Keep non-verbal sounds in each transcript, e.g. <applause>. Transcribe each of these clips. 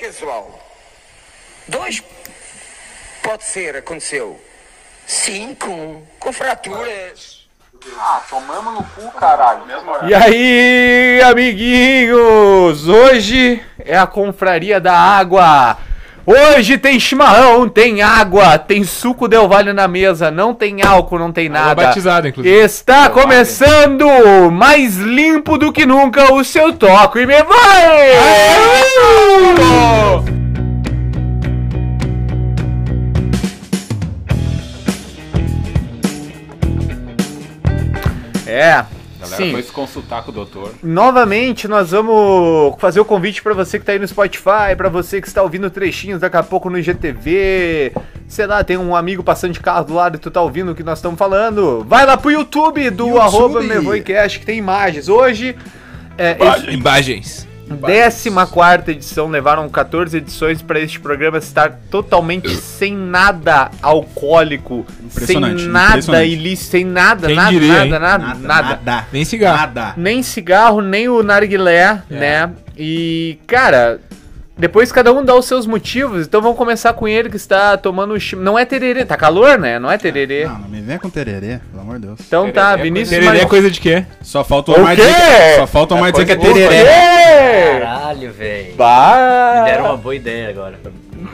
casual. Dois, pode ser, aconteceu. Cinco, com fraturas. Ah, tomamos no cu, caralho. Mesmo E aí, amiguinhos? Hoje é a confraria da água. Hoje tem chimarrão, tem água, tem suco Del Valle na mesa, não tem álcool, não tem nada. batizada, inclusive. Está começando mais limpo do que nunca o seu toco e me vai! É, Galera, sim. foi se consultar com o doutor. Novamente, nós vamos fazer o convite pra você que tá aí no Spotify, pra você que está ouvindo trechinhos daqui a pouco no IGTV. Sei lá, tem um amigo passando de carro do lado e tu tá ouvindo o que nós estamos falando. Vai lá pro YouTube do YouTube. arroba Mevoicast que tem imagens. Hoje é Imagens. Décima quarta edição, levaram 14 edições pra este programa estar totalmente sem nada alcoólico, sem nada ilícito, sem nada, Quem nada, nada, nada, nada. Nem cigarro. Nada. Nem cigarro, nem o narguilé, né? E, cara, depois cada um dá os seus motivos. Então vamos começar com ele que está tomando Não é tererê, tá calor, né? Não é tererê. Não, não me venha com tererê, pelo amor de Deus. Então tá, Tererê é Vinícius Tererê é Mar- coisa de quê? Só falta O o mais dizer, só falta o mais dizer que é tererê. Caralho, velho. Me deram uma boa ideia agora.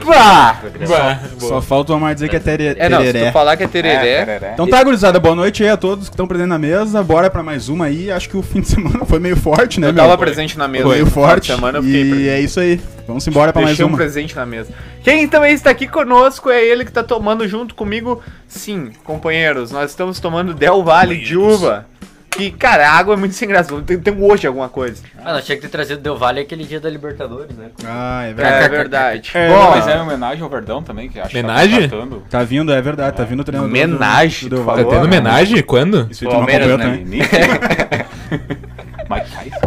Bah! Bah, Só falta o mais dizer que é tere- É, não, se tereré. tu falar que é tereré... É, tereré. Então tá, gurizada, boa noite aí a todos que estão presentes na mesa. Bora pra mais uma aí. Acho que o fim de <laughs> semana foi meio forte, né, eu meu? tava presente na mesa. Foi meio forte. Semana, eu fiquei e presente. é isso aí. Vamos embora pra mais Deixei um uma. presente na mesa. Quem também está aqui conosco é ele que tá tomando junto comigo. Sim, companheiros, nós estamos tomando Del Valle de uva. Que, cara, a água é muito sem graça. Tem, tem hoje alguma coisa. Ah, nós tinha que ter trazido Del Valle aquele dia da Libertadores, né? Ah, é É, verdade. verdade. É, Bom, mas é homenagem ao Verdão também, que acho Homenagem? que tá tratando. Tá vindo, é verdade, tá vindo o treinador. do- Homenagem, do Del por Valle. Tá tendo homenagem? Quando? Isso aí tu não acompanhou né? também. <laughs> Mike Tyson.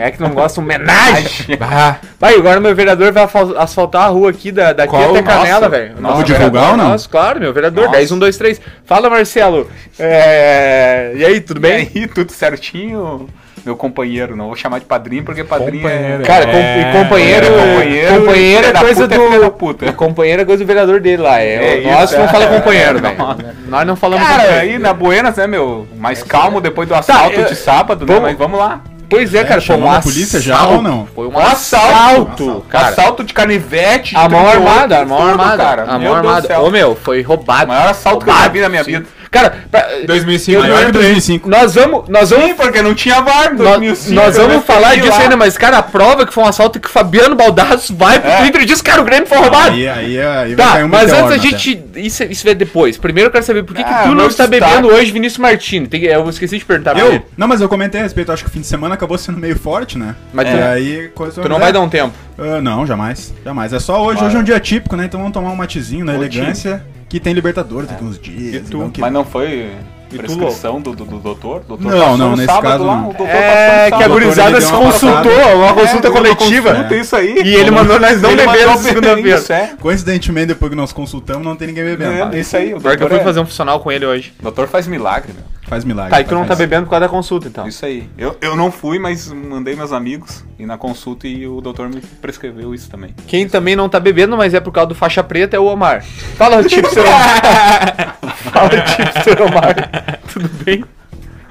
É que não gosta de homenagem. <laughs> Bah, Vai, agora meu vereador vai asfal- asfaltar a rua aqui da, daqui Qual? até Canela, Nossa. velho. Vamos divulgar ou não? Nossa, claro, meu vereador. Nossa. 10, 1, 2, 3. Fala, Marcelo. É... E aí, tudo E bem? aí, tudo certinho? Meu companheiro, não vou chamar de padrinho porque padrinho Companheiro, é... Cara, com- É, e companheiro, companheiro, companheiro é coisa puta é filho da do. puta. Companheiro é coisa do vereador dele lá. É, É nós isso, não é. fala companheiro, É, velho. não. Nós não falamos Cara, companheiro. aí na Buenas, né, meu? Mais calmo depois do assalto eu- de sábado, né? Mas vamos lá. Pois é, cara, foi um assalto. polícia já ou não? Foi um assalto. assalto, cara. Assalto de canivete. de A mão 38, armada, a mão armada. cara. A Meu mão Deus do armada. céu. Ô, meu, foi roubado. O maior assalto que eu já vi na minha Sim. vida. Cara, pra- 2005. Eu- Maior que eu- 2005. nós vamos. Nós vamos Sim, porque não tinha VAR em Nós, 2005. nós eu vamos falar defendi disso ainda, mas, cara, a prova que foi um assalto que o Fabiano Baldasso vai pro É. Twitter e diz, cara, o Grêmio foi roubado. Aí, aí, aí Tá, um mas antes a gente. Isso, isso é depois. Primeiro eu quero saber por que, que Ah, tu não está destaque. bebendo hoje, Vinícius Martini. Tem, que- eu esqueci de perguntar pra Eu? ele. Não, mas eu comentei a respeito, acho que o fim de semana acabou sendo meio forte, né? Mas tu- aí, coisa Tu não vai dar um tempo. Ah, não, jamais. Jamais. É só hoje. Vai. Hoje é um dia típico, né? Então vamos tomar um matezinho na Ô, elegância. Que tem Libertadores daqui uns dias. E tu? então que- Mas não foi tu, prescrição do, do, do doutor? Doutor Não, passou não, nesse caso lá, não. o doutor É, que a gurizada se deu uma consultou, passada. uma consulta É, coletiva. consulta, isso aí. E ele mandou nós não beber na segunda-feira. É. Coincidentemente, depois que nós consultamos, não tem ninguém bebendo. É, isso aí. O Pior que eu doutor, fui é- fazer um funcional com ele hoje. o doutor faz milagre, meu. Faz milagre. Tá, e tu não tá bebendo por causa da consulta, então. Isso aí. Eu, eu não fui, mas mandei meus amigos ir na consulta e o doutor me prescreveu isso também. Quem também não tá bebendo, mas é por causa do faixa preta, é o Omar. Fala, tipster Omar. <laughs> Fala, tipster Omar. Tudo bem?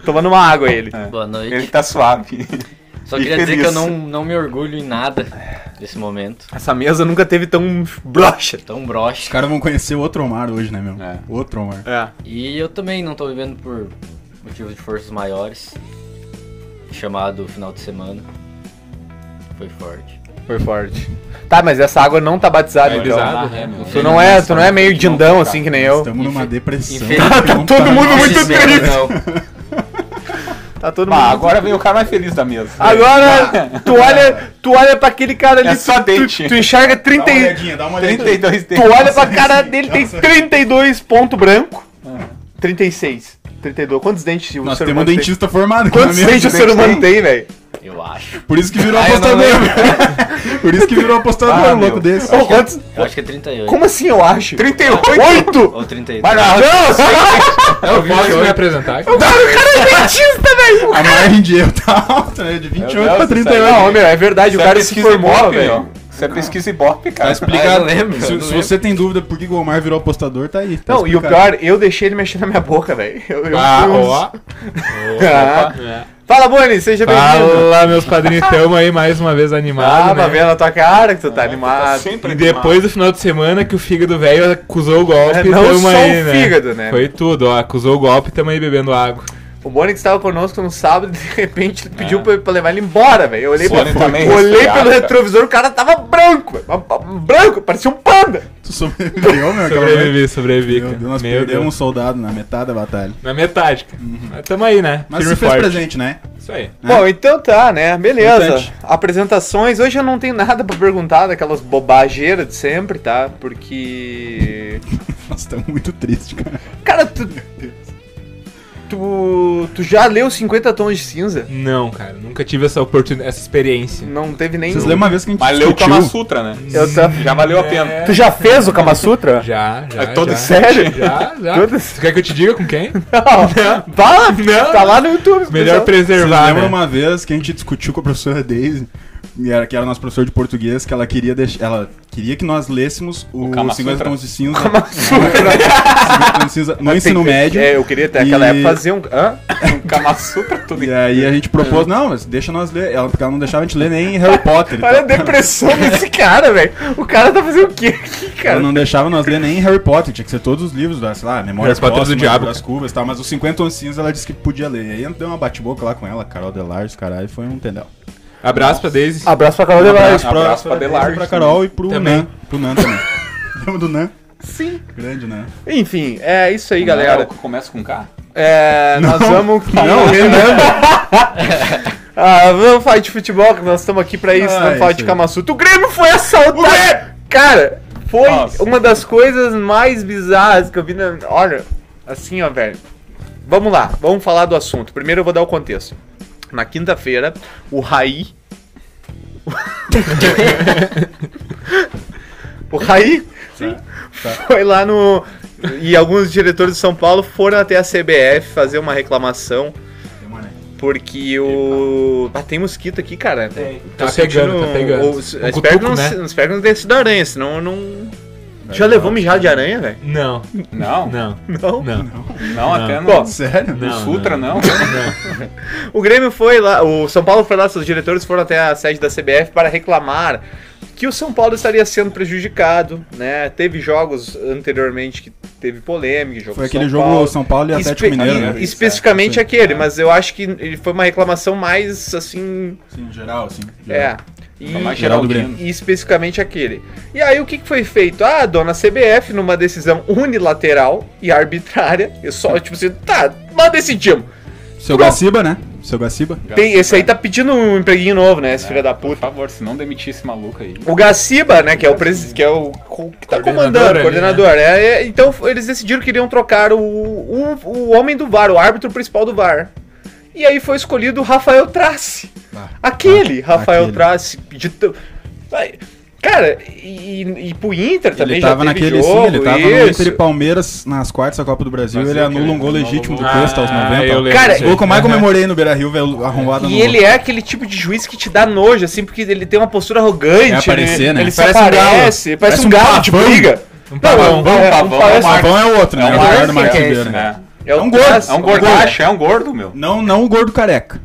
Tomando uma água ele. É. Boa noite. Ele tá suave. Só queria dizer que eu não, não me orgulho em nada desse momento. Essa mesa nunca teve tão broxa. Tão Os broxa. caras vão conhecer outro Omar hoje, né, meu? É. Outro Omar. É. E eu também não tô vivendo por motivos de forças maiores. Chamado final de semana. Foi forte. Foi forte. Tá, mas essa água não tá batizada, É então. batizada. É, meu. Tu não é, tu não é meio dindão assim que nem eu. Estamos numa depressão. Que não todo tá- mundo muito triste. não. Tá todo Ah, mundo. agora vem o cara mais feliz da mesa. Agora, <laughs> tu olha, tu olha pra aquele cara ali, É só tu, tu, dente. tu enxerga Dá 30 uma e... olhadinha, dá uma olhadinha. 32 Tu olha pra cara dele, tem 32 ponto branco. 36. 32. Quantos dentes o Nós ser temos um humano tem? dentista formado aqui Quantos na mesa. dentes o ser humano tem, velho? Eu acho. Por isso que virou Ah, não apostador. <laughs> Por isso que virou apostador, Ah, um louco desse. Ô, quantos... Eu acho que é 38. Como assim eu acho? 38! 8! Ou 32. Mas não, É, eu posso me apresentar? O cara é dentista, velho! A margem de erro tá alta, né? De 28 Deus pra do céu. 38. Não, meu, é verdade, o Isso é cara se formou, velho. ó. Isso é pesquisa Ibope, cara. Tá explicado. Ah, não lembro, se não se você tem dúvida por que o Omar virou apostador, tá aí. tá Não, e o explicado. pior, eu deixei ele mexer na minha boca, velho. Eu, eu Ah, fui um- ó. <laughs> Ah. Fala, Boni, seja bem-vindo. Fala, meus padrinhos, tamo aí mais uma vez Ah, animado, pra né? ver na tua cara que tu tá animado. sempre E depois do final de semana que o fígado velho acusou o golpe, É, não tamo só aí, o né? fígado, né? Foi tudo, ó. Acusou o golpe, tamo aí bebendo água. O Boni que estava conosco no sábado, de repente ele pediu pra, pra levar ele embora, velho. Eu olhei, pra, eu olhei pelo cara. retrovisor, o cara tava branco, velho. Branco, parecia um panda. Tu sobreviveu, meu. Sobrevivi, sobrevivi, Meu. Deus, nós Meu perdemos um soldado na metade da batalha. Na metade, cara. Mas tamo aí, né? Mas Firme você e fez forte. presente, né? Isso aí. Bom, então tá, né? Beleza. Importante. Apresentações. Hoje eu não tenho nada pra perguntar daquelas bobageiras de sempre, tá? Porque. <laughs> Nossa, tá muito triste, cara. Cara, tu. Tu, tu já leu 50 tons de cinza? Não, cara. Nunca tive essa oportunidade, essa experiência. Não teve nem. Vocês lembram uma vez que a gente Mas leu o. Kama Sutra, né? Eu tá- Já valeu a pena. É. Tu já fez o Kama Sutra? Já, já. É todo já. <laughs> sério? Já, já. <laughs> Todas- Tu quer que eu te diga com quem? <laughs> Não. Fala, Não. tá lá no YouTube. Melhor pessoal. Vocês preservar, lembram né? uma vez que a gente discutiu com a professora Daisy, era, que era nosso professor de português, que ela queria deixar, ela queria que nós lêssemos o, O Kama 50 Sutra. tons de cinza, Kama 50 tons de cinza no ensino médio. É, eu queria até aquela época fazer um. Hã? Um Kama Sutra, tudo E aí a gente propôs, não, mas deixa nós ler. Ela, porque ela não deixava a gente ler nem Harry Potter. Olha a então. depressão desse cara, velho. O cara tá fazendo o quê aqui, Ela cara? não deixava nós ler nem Harry Potter, tinha que ser todos os livros, da, sei lá, Memórias Potter do Póstumas, Diabo. das Curvas e tal, mas os 50 tons de cinza ela disse que podia ler. E aí deu uma bate-boca lá com ela, Carol Delars, caralho, foi um entendeu. Abraço pra Daisy. Abraço pra Carol Abraço, Um pra, abraço pra pra, Delars pra Carol e pro Também. Nan. Pro Nan também. <laughs> Lembra do Nan? Sim. Grande Nan. Enfim, é isso aí, Não, galera. Começa com K? É, nós vamos. Não, Renan. <laughs> Ah, vamos falar de futebol, que nós estamos aqui pra isso, Ah, não falar de Sutra. O Grêmio foi assaltado! Cara, foi Nossa. uma das coisas mais bizarras que eu vi na. Olha, assim, ó, velho. Vamos lá, vamos falar do assunto. Primeiro eu vou dar o contexto. Na quinta-feira, o Raí. <laughs> o Raí foi lá no. E alguns diretores de São Paulo foram até a CBF fazer uma reclamação. Porque o. Ah, tem mosquito aqui, cara. Tá pegando, sentindo- tá pegando. ou- Um espero, cutuco, que não, né? espero que não tenha sido aranha, senão eu não. Já levou mijado de aranha, velho? Não, Não, não, Não. não. não, até Bom, no, Sério? no Não, Sutra, não. não. <laughs> O Grêmio foi lá, o São Paulo foi lá, seus diretores foram até a sede da CBF para reclamar que o São Paulo estaria sendo prejudicado, né? Teve jogos anteriormente que teve polêmica, jogo Foi aquele São jogo Paulo. São Paulo e Atlético Espe- Mineiro, né? Especificamente Sim. aquele, mas eu acho que ele foi uma reclamação mais assim, Sim, geral, assim. é. E, mais Geral do Geraldino. e especificamente aquele. E aí o que, que foi feito? Ah, a dona CBF, numa decisão unilateral e arbitrária, eu só, tipo assim, tá, nós decidimos. Seu Pronto. Gaciba, né? Seu Gaciba. Tem, esse aí tá pedindo um empreguinho novo, né? Esse É, filho da Por puta. favor, se não demitir esse maluco aí. O Gaciba, né, que é o presidente, que é o que tá comandando, ali, o coordenador. é, é, então eles decidiram que iriam trocar o, o, o homem do VAR, o árbitro principal do VAR. E aí foi escolhido o Rafael Trace. Ah, Aquele, ah, Rafael aquele. Trace. De Cara, e, e pro Inter também Ele tava naquele jogo, sim, ele tava no isso. Inter e Palmeiras nas quartas da Copa do Brasil, Brasil, ele anula um gol legítimo do um Cuesta aos Ah, 90. eu lembro Cara, disso Gol que eu mais comemorei no Beira Rio, velho, arrombado no E ele é aquele tipo de juiz que te dá nojo, assim, porque ele tem uma postura arrogante. É aparecer, ele, né? Ele se Parece um galo. aparece, parece, Parece um um galo de pavão. briga. Um pavão. Não, é, pavão, um parece- é um Pavão é o outro, É né? um O é esse, Ribeiro, né? É, é o um gordo. É um gordacho, é um gordo, meu. Não, não o gordo careca.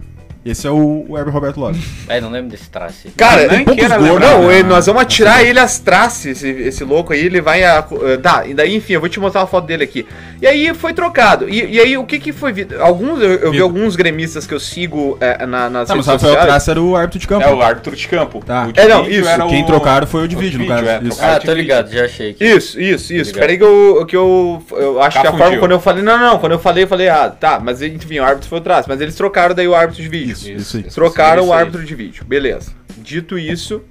Esse é o, o Herbert Roberto Lopes. É, não lembro desse traço. aí. Cara, Nem tem poucos queira gordos. lembrar, Não, né? ele- nós vamos atirar ele às traças, esse, esse louco aí, ele vai a... Tá, e daí, enfim, eu vou te mostrar uma foto dele aqui. E aí foi trocado. E, e aí, o que que foi... Alguns, eu, eu vi alguns gremistas que eu sigo eh, na, nas Tá, mas redes o Rafael sociais. Traça era o árbitro de campo. É o árbitro de campo. Tá. O de É, não, isso, Quem o- trocaram foi o de o vídeo, no caso. é, Ah, tô ligado, já achei aqui. Isso, isso, isso. Peraí que eu, que eu, eu acho que a Cafundiu. forma quando eu falei, não, não, quando eu falei, eu falei, ah, tá, mas enfim, o árbitro foi atrás, mas eles trocaram daí o árbitro de vídeo. Isso, isso aí. Trocaram Isso o árbitro de vídeo, beleza. Dito isso,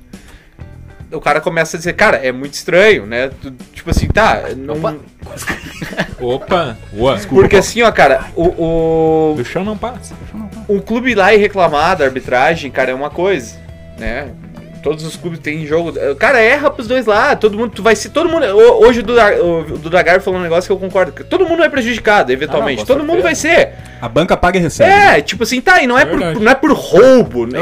o cara começa a dizer, cara, é muito estranho, né? Tipo assim, tá, não... Opa, <laughs> Ua. porque assim, ó, cara, o, o, Do chão não passa. um clube ir lá e reclamar da arbitragem, cara, é uma coisa, né? Todos os clubes têm jogo. Cara, erra pros dois lá. Todo mundo. Tu vai ser. Todo mundo. ho- Hoje o Duda- o Duda Gar falou um negócio que eu concordo. que Todo mundo é prejudicado, eventualmente. Ah, não, todo mundo vai ser. A banca paga e recebe. É, tipo assim, tá, e não é, por, verdade. não é por roubo. né?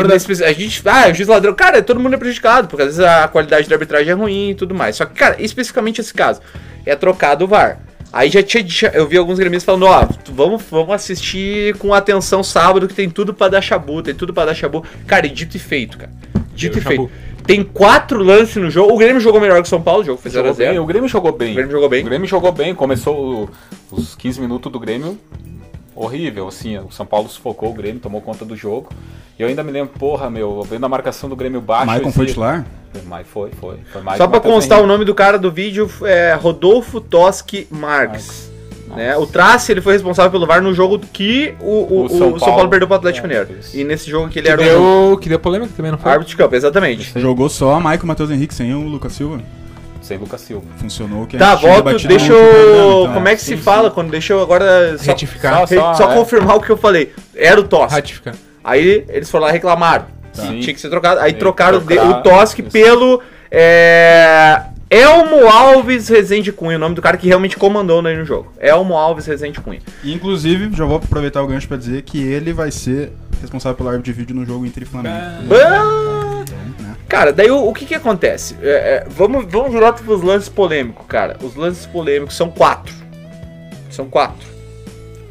A gente, ah, o juiz ladrão, cara, todo mundo é prejudicado, porque às vezes a qualidade da arbitragem é ruim e tudo mais. Só que, cara, especificamente esse caso, é trocado o VAR. Aí já tinha, já- eu vi alguns gremistas falando, ó, vamos, vamos assistir com atenção sábado, que tem tudo pra dar chabu, tem tudo pra dar chabu. Cara, e dito e feito, cara. Dito e feito. Tem quatro lances no jogo. O Grêmio jogou melhor que o São Paulo, o jogo foi Jogou bem, 0x0. o Grêmio jogou bem. O Grêmio jogou bem. O Grêmio jogou bem. Começou o- os 15 minutos do Grêmio horrível, assim. O São Paulo sufocou o Grêmio, tomou conta do jogo. E eu ainda me lembro, porra, meu, vendo a marcação do Grêmio baixo. Maicon esse- foi titular? Mas foi, foi. foi Só pra constar o nome do cara do vídeo, é Rodolfo Toski Marques. Né? O Trace ele foi responsável pelo VAR no jogo que o, o, o São, Paulo, perdeu pro Atlético É, Mineiro. isso. E nesse jogo que ele Que era o deu, que deu polêmica também, não foi? árbitro de campo, exatamente. Jogou só Maicon e Matheus Henrique sem o Lucas Silva. Sem Lucas Silva. Funcionou que a Tá, debatido deixa eu. então, Como é que se fala quando deixa eu agora. Só, Retificar. Só, Só- só é. confirmar o que eu falei. Era o Toski. Ratificar. Aí eles foram lá e reclamaram. Sim. Tinha que ser trocado. Aí Sim, trocaram trocar, o isso. pelo. é, Elmo Alves Rezende Cunha, o nome do cara que realmente comandou aí no jogo. Elmo Alves Rezende Cunha. Inclusive, já vou aproveitar o gancho pra dizer que ele vai ser responsável pelo árbitro de vídeo no jogo Inter e Flamengo. Ah! Cara, daí o, o que que acontece? É, é, vamos, vamos direto pros lances polêmicos, cara. Os lances polêmicos são quatro. São quatro.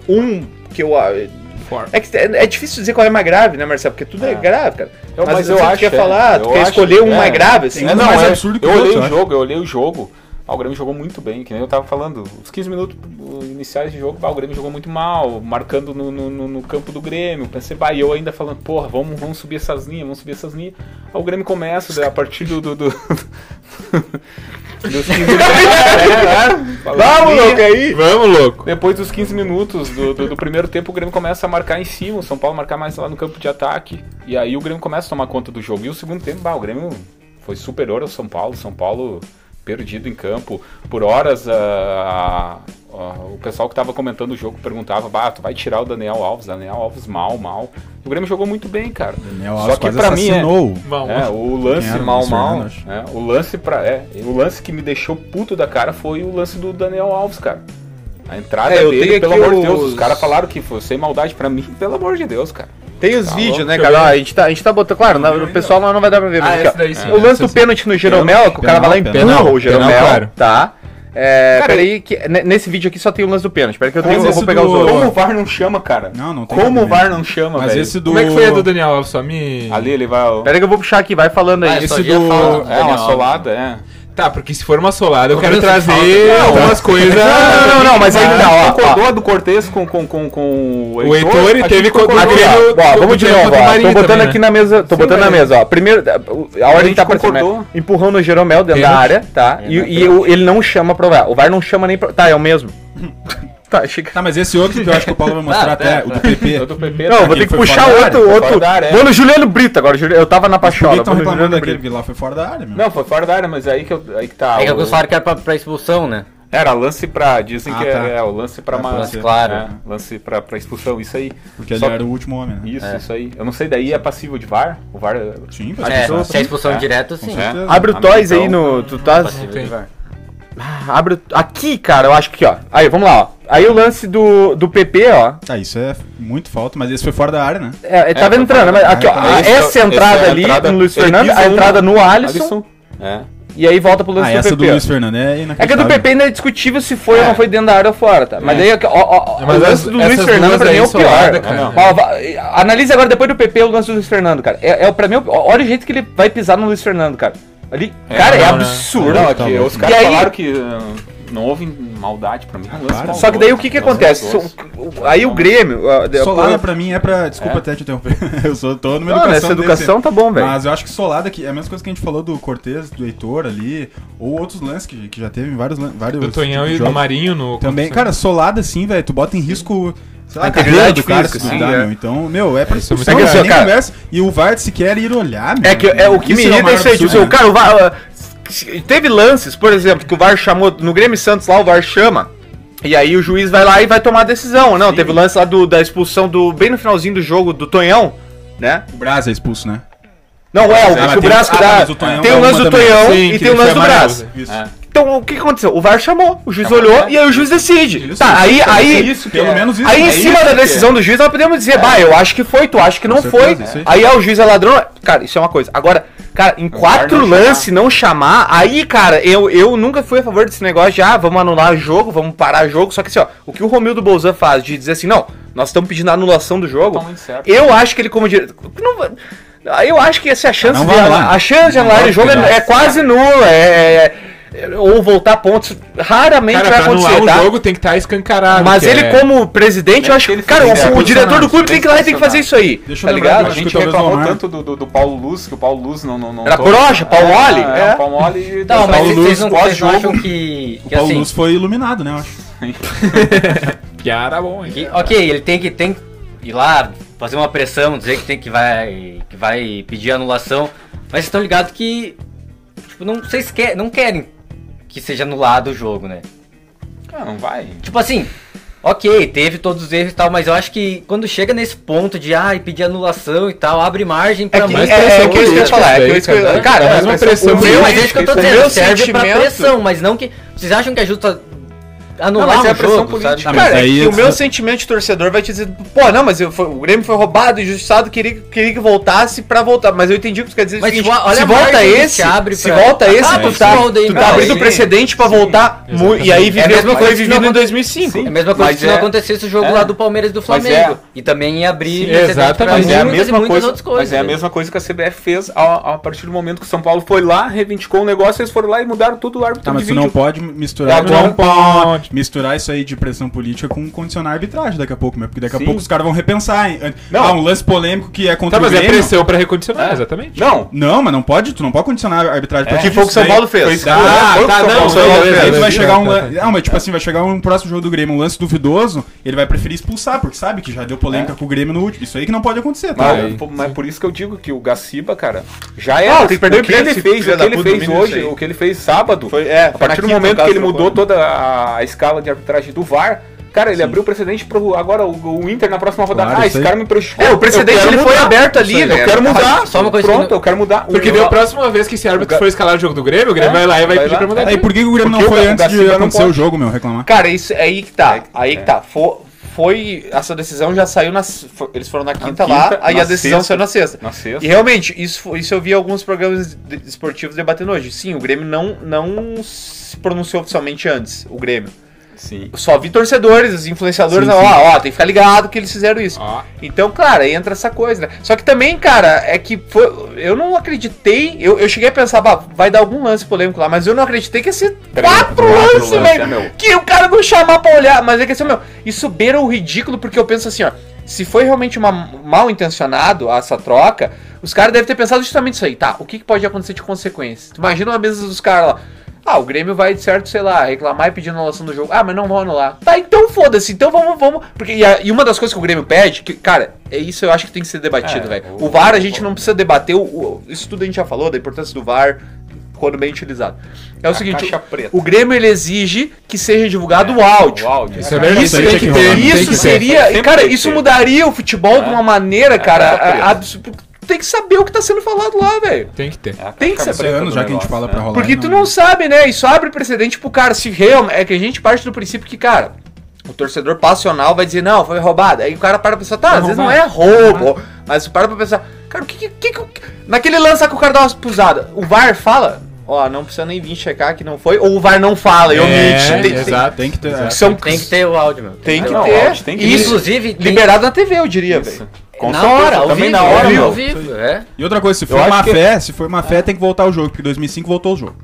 Um que eu. Ah. É, que é, é difícil dizer qual é mais grave, né, Marcelo? Porque tudo é, É. grave, cara. Eu- mas, mas eu eu acho que quer é, falar, tu quer escolher um é. mais grave, assim. É, não, mais é, absurdo que eu olhei o acho. jogo, eu olhei o jogo. Ah, o Grêmio jogou muito bem, que nem eu tava falando. Os 15 minutos iniciais de jogo, ah, o Grêmio jogou muito mal, marcando no, no, no- campo do Grêmio. Pensei, bah, e eu ainda falando, porra, vamos, vamos subir essas linhas, vamos subir essas linhas. Aí o Grêmio começa, daí, a partir do. do, do <laughs> dos 15 <laughs> minutos. é? Vamos, louco, aí! Vamos, louco. Depois dos 15 minutos do, do, do primeiro tempo, o Grêmio começa a marcar em cima, o São Paulo marcar mais lá no campo de ataque. E aí o Grêmio começa a tomar conta do jogo. E o segundo tempo, bah, o Grêmio foi superior ao São Paulo. São Paulo perdido em campo. Por horas, a- a- a- o pessoal que estava comentando o jogo perguntava: bah, tu vai tirar o Daniel Alves? Daniel Alves mal, mal. O Grêmio jogou muito bem, cara. Daniel Só Alves que quase pra mim é. Mal, é, o lance era? mal mal. É, o lance para é, o lance que me deixou puto da cara foi o lance do Daniel Alves, cara. A entrada É, eu dele, tenho pelo amor de os- Deus, os caras falaram que foi sem maldade pra mim, <laughs> pelo amor de Deus, cara. Tem os Tá vídeos, louco, né, cara? Ó, a, gente tá, a gente tá botando. Claro, na- o pessoal lá não vai dar pra ver. Mas Ah, ó, daí sim. o lance do pênalti no Jeromel, que o cara vai lá e empurra o Jeromel, tá? É, Cara, peraí, que, ne- nesse vídeo aqui só tem o lance do pênalti. Peraí que eu, tenho, Mas eu vou pegar do- os outros. Como o VAR não chama, cara? Não, não tem Como o. VAR não chama, Mas velho? esse do... Como é que foi a do Daniel Alves? Só me... Ali ele vai... ó, Peraí que eu vou puxar aqui, vai falando aí. Ah, esse do- falar, É, uma solada, é. Tá, porque se for uma solada, eu Quando quero trazer fala- algumas coisas... Não, não, não, não, mas aí tá, ó. ó. concordou a do Cortez com, com, com, com O Heitor e gente teve concordou. ó, ó, vamos de novo, ó. Tô botando também, aqui né? na mesa, tô Sim, botando na mesa, ó. Primeiro, a ordem gente tá aparecendo, né? Empurrão no Jeromel dentro da área, tá? E, o- ele não chama pro VAR. O VAR não chama nem pro... Tá, é o mesmo. <laughs> tá, chega. Tá, mas esse outro que eu acho que o Paulo vai mostrar <laughs> Tá, até, tá, o tá. do PP. O do PP, Não, eu vou ter que puxar outro, área, outro. da área, é. Vou no Juliano Brito agora. Eu tava na Por que Pachola. estão reclamando daquele? Porque lá foi fora da área, meu. Não, foi fora da área, mas aí que, eu, aí que tá. É que alguns falaram que era pra, pra expulsão, né? Era lance pra. Dizem Ah, que tá. é, é o lance pra É, uma. lance claro. é, lance pra, pra expulsão, isso aí. Porque ele Só- era o último homem, né? Isso, É. isso aí. Eu não sei, daí é passivo de VAR? O VAR. é- Sim, É, expulsão, se é expulsão É. direta, sim. É. Abre o Ah, Toys então- aí no. Tu tá. De VAR. Ah, Abre o... Aqui, cara, eu acho que, ó. Aí, vamos lá, ó. Aí o lance do, do PP, ó. Tá, isso é muito falta, mas esse foi fora da área, né? É, ele tava foi entrando, mas aqui, ó. essa entrada é a ali entrada- no Luiz Fernando, a entrada no Alisson, Alisson. É. e aí volta pro lance Ah, do essa do PP. ó. Luiz Fernando é É que a inacreditável. do PP ainda é discutível se foi ou não foi dentro da área ou fora, tá? Mas daí, ó, ó, ó, Mas o lance do Luiz Fernando pra mim é o pior. cara. Ó, analise agora depois do PP o lance do Luiz Fernando, cara. É, é pra mim, olha o jeito que ele vai pisar no Luiz Fernando, cara. Ali, cara, é não, não. absurdo. Não, é que louco. os caras aí- falaram que uh, não houve maldade pra mim. é. Só que daí o que que acontece? maldoso. So- Aí o Grêmio... de- Solada pra mim é pra. Desculpa É. até te interromper. <laughs> Eu sou tô numa Não, educação. nessa educação desse- tá bom, velho. Mas eu acho que solada que é a mesma coisa que a gente falou do Cortez, do Heitor ali, ou outros lances que, que já teve em vários, vários Do Tonhão e do. Marinho no... Também, cara, solada assim, velho, tu bota em risco. Sei lá, A carreira do cara se física, duvidar, sim, é. Então, meu, é pra Isso é muito expulsão, legal. cara, conversa. E o VAR sequer ir olhar, meu. É que é, o que me Isso irrita é isso aí, tipo, o cara, o VAR, teve lances, por exemplo, que o VAR chamou, no Grêmio Santos lá, o VAR chama, e aí o juiz vai lá e vai tomar a decisão. Não, teve o lance lá do, da expulsão do, bem no finalzinho do jogo, do Tonhão, né? O Braz é expulso, né? Não, é, o, Ah, que o tem- Brás que ah, dá, o tem o lance do. Tonhão Sim, e que tem o lance do né? Isso. É. Então o que aconteceu? O VAR chamou, o juiz olhou né? e aí o juiz decide. Isso, tá, aí, isso, aí, é isso Pelo é. menos isso. Aí em é cima isso da que é. decisão do juiz, nós podemos dizer, bah, eu acho que foi, tu acha que não Com foi. certeza, isso aí. Aí é o juiz é ladrão. Cara, isso é uma coisa. Agora, cara, em quatro não lances não chamar, aí, cara, eu, eu nunca fui a favor desse negócio de, ah, vamos anular o jogo, vamos parar o jogo. Só que assim, ó, o que o Romildo Bolzan faz de dizer assim, não, nós estamos pedindo a anulação do jogo. Eu acho que ele, como diretor. Não, eu acho que essa é a chance Não de. anular. a chance de Não anular o jogo é, é quase nula. É, é- ou voltar pontos. Raramente Cara, vai acontecer, o tá? jogo tem que estar escancarado. Mas ele, é- como presidente, eu acho que. Cara, o, o diretor do clube tem que ir lá e tem que fazer isso aí. Deixa eu tá lembrar ligado? A gente o reclamou Omar- tanto do, do, do Paulo Luz, que o Paulo Luz não... não, não Era tô- broxa, pau É, mole, É, é. pau mole. Não, mas Paulo vocês não, Luz, vocês não acham pós-jogo, que, O que Paulo assim, Luz foi iluminado, né, eu acho. <laughs> Piara bom, hein? ok, ele tem que tem que ir lá, fazer uma pressão, dizer que tem que vai que vai pedir anulação, mas vocês estão ligados que tipo, não vocês quer, não querem que seja anulado o jogo, né? Ah, não vai. Tipo assim, ok, teve todos os erros e tal, mas eu acho que quando chega nesse ponto de ai, pedir anulação e tal, abre margem pra É que, mais é, é, pressão que isso que eu ia falar. É que isso que eu- cara. cara, É a mesma pressão o meu, Mas é isso que eu tô o dizendo, serve pra pressão, mas não que. Vocês acham que é justo anular Não, mas é a pressão jogo, política. sabe? mas Cara, é o é- meu sentimento de torcedor vai te dizer, pô, não, mas eu, foi- o Grêmio foi roubado, injustiçado, queria, queria que voltasse pra voltar. Mas eu entendi o que você quer dizer. é Mas, seguinte, tipo, olha se volta esse, se abre se pra- volta esse, Ah, tu tá, tu não, tá abrindo sim, precedente pra voltar. e aí É a viver mesma coisa vivido não em aconte- 2005. É a mesma coisa Mas se não é- acontecesse o jogo é. lá do Palmeiras e do Flamengo. é- E também ia abrir Sim, precedente pra exatamente. É a muitas e mesma muitas coisa, outras coisas. mas é a né? mesma coisa que a CBF fez a, partir do momento que o São Paulo foi lá, reivindicou o negócio, eles foram lá e mudaram tudo o árbitro Tá, mas tu não pode misturar. É, tu não não pode misturar isso aí de pressão política com condicionar a arbitragem daqui a pouco, né? Porque daqui a Sim. pouco os caras vão repensar, hein? Não. Ah, um lance polêmico que é contra Tá, o mas é Grêmio. pressão pra recondicionar, exatamente. Não, Não, mas não pode, tu não pode condicionar a arbitragem pra Que foi o que o São daí- Paulo fez. Foi- Ah, Foi o que tá, São não, fez. Tu vai chegar um tá, tá. Não, mas tipo assim, vai chegar um próximo jogo do Grêmio, um lance duvidoso, ele vai preferir expulsar, porque sabe que já deu polêmica com o Grêmio no último. Isso aí que não pode acontecer, tá? Mas, mas por isso que eu digo que o Gaciba, cara, já. Ah, tem que perder o que ele fez, o que ele fez hoje, o que ele fez sábado, Foi- é, a partir do momento que ele mudou toda a, a escala de arbitragem do VAR, cara, ele abriu o precedente pro agora o, o Inter na próxima rodada. Claro, ah, esse aí. cara me prejudicou. É, o precedente ele foi aberto ali, aí, né? Eu quero mudar. Só uma coisa que Pronto, não- eu quero mudar. Porque O- daí a próxima vez que esse árbitro Ga- for escalar o jogo do Grêmio, o Grêmio É, vai lá e vai vai pedir lá. pra mudar. Aí por que que o Grêmio Porque não foi antes de acontecer o jogo, meu, reclamar? Cara, isso é aí que tá. Aí que tá. Foi, foi- essa decisão já saiu na. foi- eles foram na quinta, lá, quinta, aí na a decisão sexta. saiu na sexta. Na sexta. E realmente, isso, foi- isso eu vi alguns programas esportivos debatendo hoje. Sim, o Grêmio não, não se pronunciou oficialmente antes, o Grêmio. Sim. Só vi torcedores, os influenciadores, Sim, ó, sim. ó, tem que ficar ligado que eles fizeram isso. Ó. Então, cara, aí entra essa coisa, né? Só que também, cara, é que foi, eu não acreditei, eu, eu cheguei a pensar, vai dar algum lance polêmico lá, mas eu não acreditei que Três, quatro quatro lances, velho. é, que o cara não chamar pra olhar, mas é que assim, meu, isso beira o ridículo, porque eu penso assim, ó, se foi realmente uma, mal intencionado essa troca, os caras devem ter pensado justamente isso aí, tá? O que, que pode acontecer de consequência? Tu imagina uma mesa dos caras lá. Ah, o Grêmio vai, de certo, sei lá, reclamar e pedir anulação do jogo. Ah, mas não vão anular. Tá, então foda-se. Então vamos, vamos. Porque, e, a- e uma das coisas que o Grêmio pede, que, cara, é isso eu acho que tem que ser debatido, É, velho. o- O VAR a gente não precisa debater. O, o- isso tudo a gente já falou, da importância do VAR quando bem utilizado. É o A seguinte, o Grêmio ele exige que seja divulgado o áudio. O áudio. Isso é verdade, Isso, aí tem que ter. tem isso seria. Cara, isso mudaria o futebol de uma maneira, cara. caixa preta. Tem que saber o que tá sendo falado lá, velho. Tem que ter. É Tem que preta anos já que a gente fala né? pra rolar. Porque tu não sabe, né? Isso abre precedente pro cara. Se realmente. É que a gente parte do princípio que, cara, o torcedor passional vai dizer, não, foi roubado. Aí o cara para pra pensar, tá, às vezes não é roubo. Mas tu para pra pensar, cara, o que que. que, que- naquele lance que o cara dá umas pusadas, o VAR fala, ó, não precisa nem vir checar que não foi, ou o VAR não fala e É, omite. Tem- tem- exato. Tem que ter. São, Tem que ter o áudio, meu. tem que Não, ter. áudio tem que Inclusive, tem- liberado na TV, eu diria, velho. Com na certeza, hora, ao também vivo, na hora, ao vivo, meu. ao vivo, é. E outra coisa, se for má acho que- fé, se for má fé, tem que voltar o jogo, porque 2005 voltou o jogo.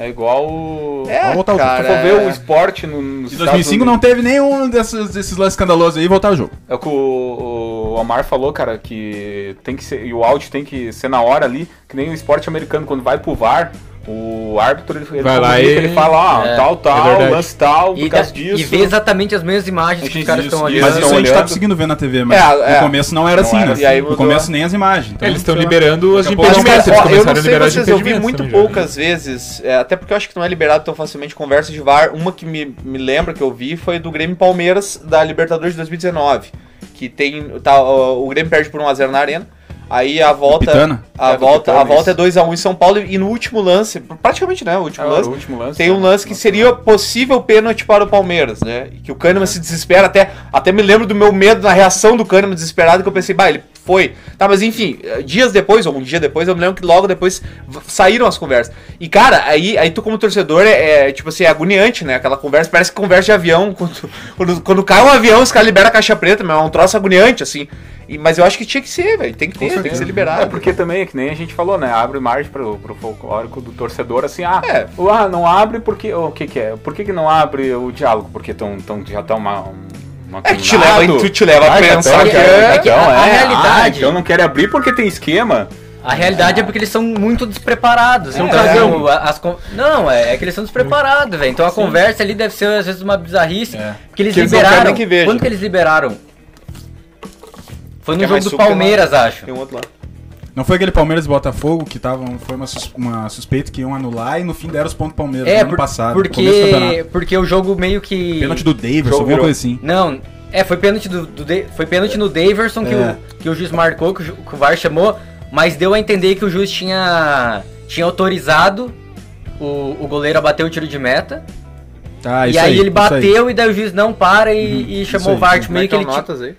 É igual o... É, Vamos voltar ao jogo. Se cara, for ver o esporte no, nos Em Estados 2005 não teve nenhum desses, desses lances escandalosos aí, voltar o jogo. É o que o, o Omar falou, cara, que tem que ser. E o áudio tem que ser na hora ali, que nem o esporte americano, quando vai pro VAR, o árbitro ele, ele, Vai lá e- ele fala, ah, É, tal, é tal, verdade. lance tal, por E, causa da- disso. e vê exatamente as mesmas imagens que os caras estão olhando. Mas isso a gente olhando. tá conseguindo ver na TV, mas É, é. no começo não era Não assim, era né? assim. E aí no mudou. começo nem as imagens. Então, Eles estão liberando os Daqui a pouco- Mas, impedimentos. ó, Eles eu não começaram a sei vocês, eu vi muito já. poucas vezes, é, até porque eu acho que não é liberado tão facilmente conversas de VAR. Uma que me, me lembra que eu vi foi do Grêmio Palmeiras da Libertadores de 2019. Que tem. Tá, o Grêmio perde por 1x0 na arena. Aí a volta. Pitana? A É, volta, a volta é isso. 2x1 em São Paulo e no último lance, praticamente, né? O último É, o lance. último lance, Tem um né? lance que seria possível pênalti para o Palmeiras, né? E que o Kahneman se desespera, até, até me lembro do meu medo na reação do Kahneman desesperado, que eu pensei, bah, ele foi. Tá, mas enfim, eh, dias depois, ou um dia depois, eu me lembro que logo depois saíram as conversas. E cara, aí, aí tu como torcedor é, é, tipo assim, é agoniante, né? Aquela conversa, parece que conversa de avião. <laughs> Quando, quando, quando cai um avião, os caras liberam a caixa preta, mas é um troço agoniante, assim. E- mas eu acho que tinha que ser, velho. Tem que ter, tem que ser liberado. É porque também, é que nem a gente falou, né? Abre margem pro, pro folclórico do torcedor, assim, ah, É. ah não abre porque. O que que é? Por que, que não abre o diálogo? Porque tão, tão, já tá uma. uma É que te leva, tu te leva a Ah, já pensar tão- que já- é. já tão, a é, realidade- ah, então não quer abrir porque tem esquema. A realidade é porque eles são muito despreparados. São então, a- as con- Não, é, é que eles são despreparados, velho. Então a conversa ali deve ser às vezes uma bizarrice. Porque eles Que liberaram. que. Quando que eles liberaram? Foi no jogo do Palmeiras, acho. Tem um outro lá. Não foi aquele Palmeiras e Botafogo que tavam, foi uma, sus- uma suspeita que iam anular e no fim deram os pontos Palmeiras É, no ano por- passado. no começo do porque, porque o jogo meio que. Pênalti do Davidson, Jogo alguma virou. coisa assim. Não, é, foi pênalti do, do foi pênalti no Daverson que, É. o, que o juiz marcou, que o, que o VAR chamou, mas deu a entender que o juiz tinha, tinha autorizado o, o goleiro a bater o tiro de meta. Tá, e isso aí, ele bateu e daí o juiz não para e, e chamou aí, o VAR, tipo, meio que ele, notas aí.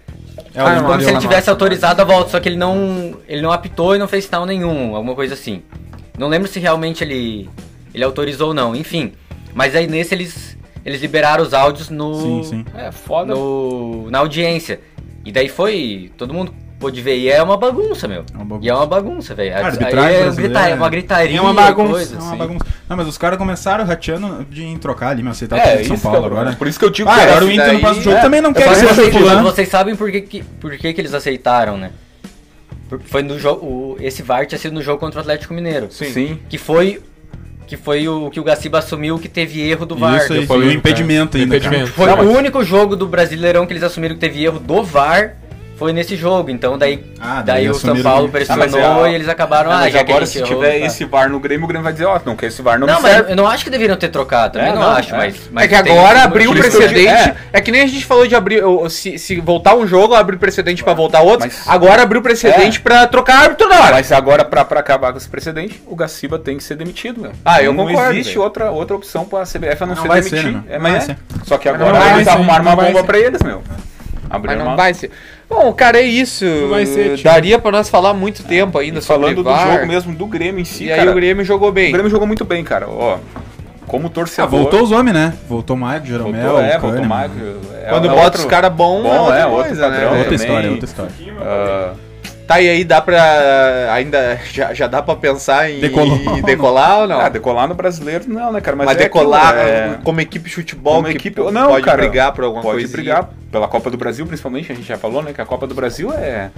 É, Ah, como se ele tivesse autorizado a volta, só que ele não, ele não apitou e não fez sinal nenhum, alguma coisa assim. Não lembro se realmente ele, ele autorizou ou não, enfim. Mas aí nesse eles, eles liberaram os áudios no, Sim, sim. É foda. no, na audiência. E daí foi, todo mundo pôde ver, e é uma bagunça, meu. É uma bagunça. E é uma bagunça, velho. É, grita- é uma gritaria, É uma bagunça. coisa, é uma assim. bagunça. Não, mas os caras começaram rateando de trocar ali, meu, aceitar o É, São é Paulo agora. Por isso que eu digo Ah, que agora o Inter no daí- próximo jogo é. também não Eu quer que falei, seja vocês, fulano. vocês sabem por que, que, por que, que eles aceitaram, né? Foi no jogo. Esse VAR tinha sido no jogo contra o Atlético Mineiro. Sim. Que foi. Que foi o que o Gaciba assumiu que teve erro do VAR. Isso aí, Foi o- um impedimento é, ainda, impedimento. Foi Não, o único jogo do Brasileirão que eles assumiram que teve erro do VAR. Foi nesse jogo. Então daí, Ah, daí, daí o São Paulo pressionou Ah, é, ó, e eles acabaram. Ah, Ah, mas já que agora se tiver tá. esse VAR no Grêmio, o Grêmio vai dizer, ó, não quer esse VAR, não, Não, mas serve. eu não acho que deveriam ter trocado. Também É, não, não, acho, é. mas, mas é que agora abriu o precedente. é. É. que nem a gente falou de abrir. Se, se voltar um jogo, abrir precedente pra voltar outro. Mas- Agora abriu precedente pra trocar árbitro na hora. Mas agora, pra, pra acabar com esse precedente, o Gaciba tem que ser demitido, meu. Ah, eu não concordo, existe velho. outra, outra opção pra CBF a não, Não ser ser, né? É, Não mas é. Só que agora não eles arrumaram não uma bomba pra eles, meu. Mas Abriram não uma... vai ser. Bom, cara, é isso. vai ser, tio. Daria pra nós falar muito tempo ainda E falando do sobre jogo mesmo, do Grêmio em si, E aí cara, o Grêmio jogou o bem. Grêmio jogou muito bem, cara. Ó, como Ah, torcedor... voltou os homens, né? Voltou o Maicon, Jeromel, Voltou, é, o voltou o Kahneman. Michael. É, Quando é bota outro- os caras bons, bom, é outra é, outro coisa, padrão, né? Outra história, outra história. Ah, Tá, e aí dá pra. Ainda. Já, já dá pra pensar em Decolar. em decolar ou não? ah, decolar no brasileiro não, né, cara? Mas, Mas, é decolar aquilo, é- como equipe de futebol Como equipe- não, pode cara, brigar por alguma pode coisa. brigar pela Copa do Brasil, principalmente, a gente já falou, né? Que a Copa do Brasil é.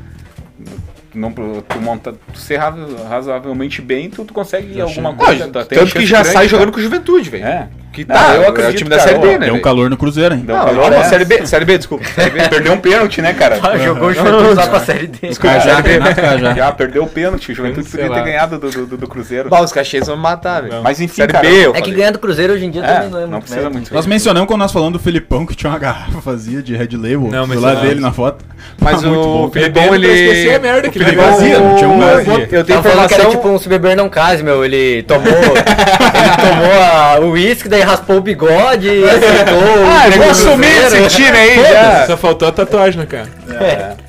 Não, tu monta, tu ser razo- razoavelmente bem, tu, tu consegue alguma coisa. tem tanto que já grande, sai cara. jogando com juventude, velho. É. Que Não, tá, eu é o acredito, time da cara, Série B, né? Deu um calor no Cruzeiro, hein? Deu Não, calor, não, é. Série B, Série B, desculpa. Série B. Perdeu um pênalti, né, cara? <laughs> Ah, jogou o Juventude lá pra Série D. Cajá, Renato Cajá. <laughs> Já perdeu o pênalti, o Juventude podia ter lá. ganhado do, do, do- do Cruzeiro. Bah, os cachês vão me matar, velho. Mas enfim, Série cara, B, É que falei. ganhar do Cruzeiro hoje em dia É, também não é não muito precisa mérito. muito. Nós mencionamos quando nós falamos do Filipão que tinha uma garrafa vazia de Red Label Não, do mas lado não. dele na foto. Mas muito o. Filipão, Bebendo ele... pra esquecer a merda que o ele vazia, não tinha eu- vazia. Eu tenho falando que era informação... tipo um se beber não case, meu. Ele tomou. <laughs> ele tomou o uísque, daí raspou o bigode <laughs> aceitou. Ah, eu o vou assumir esse time aí já. Só faltou a tatuagem, né, cara?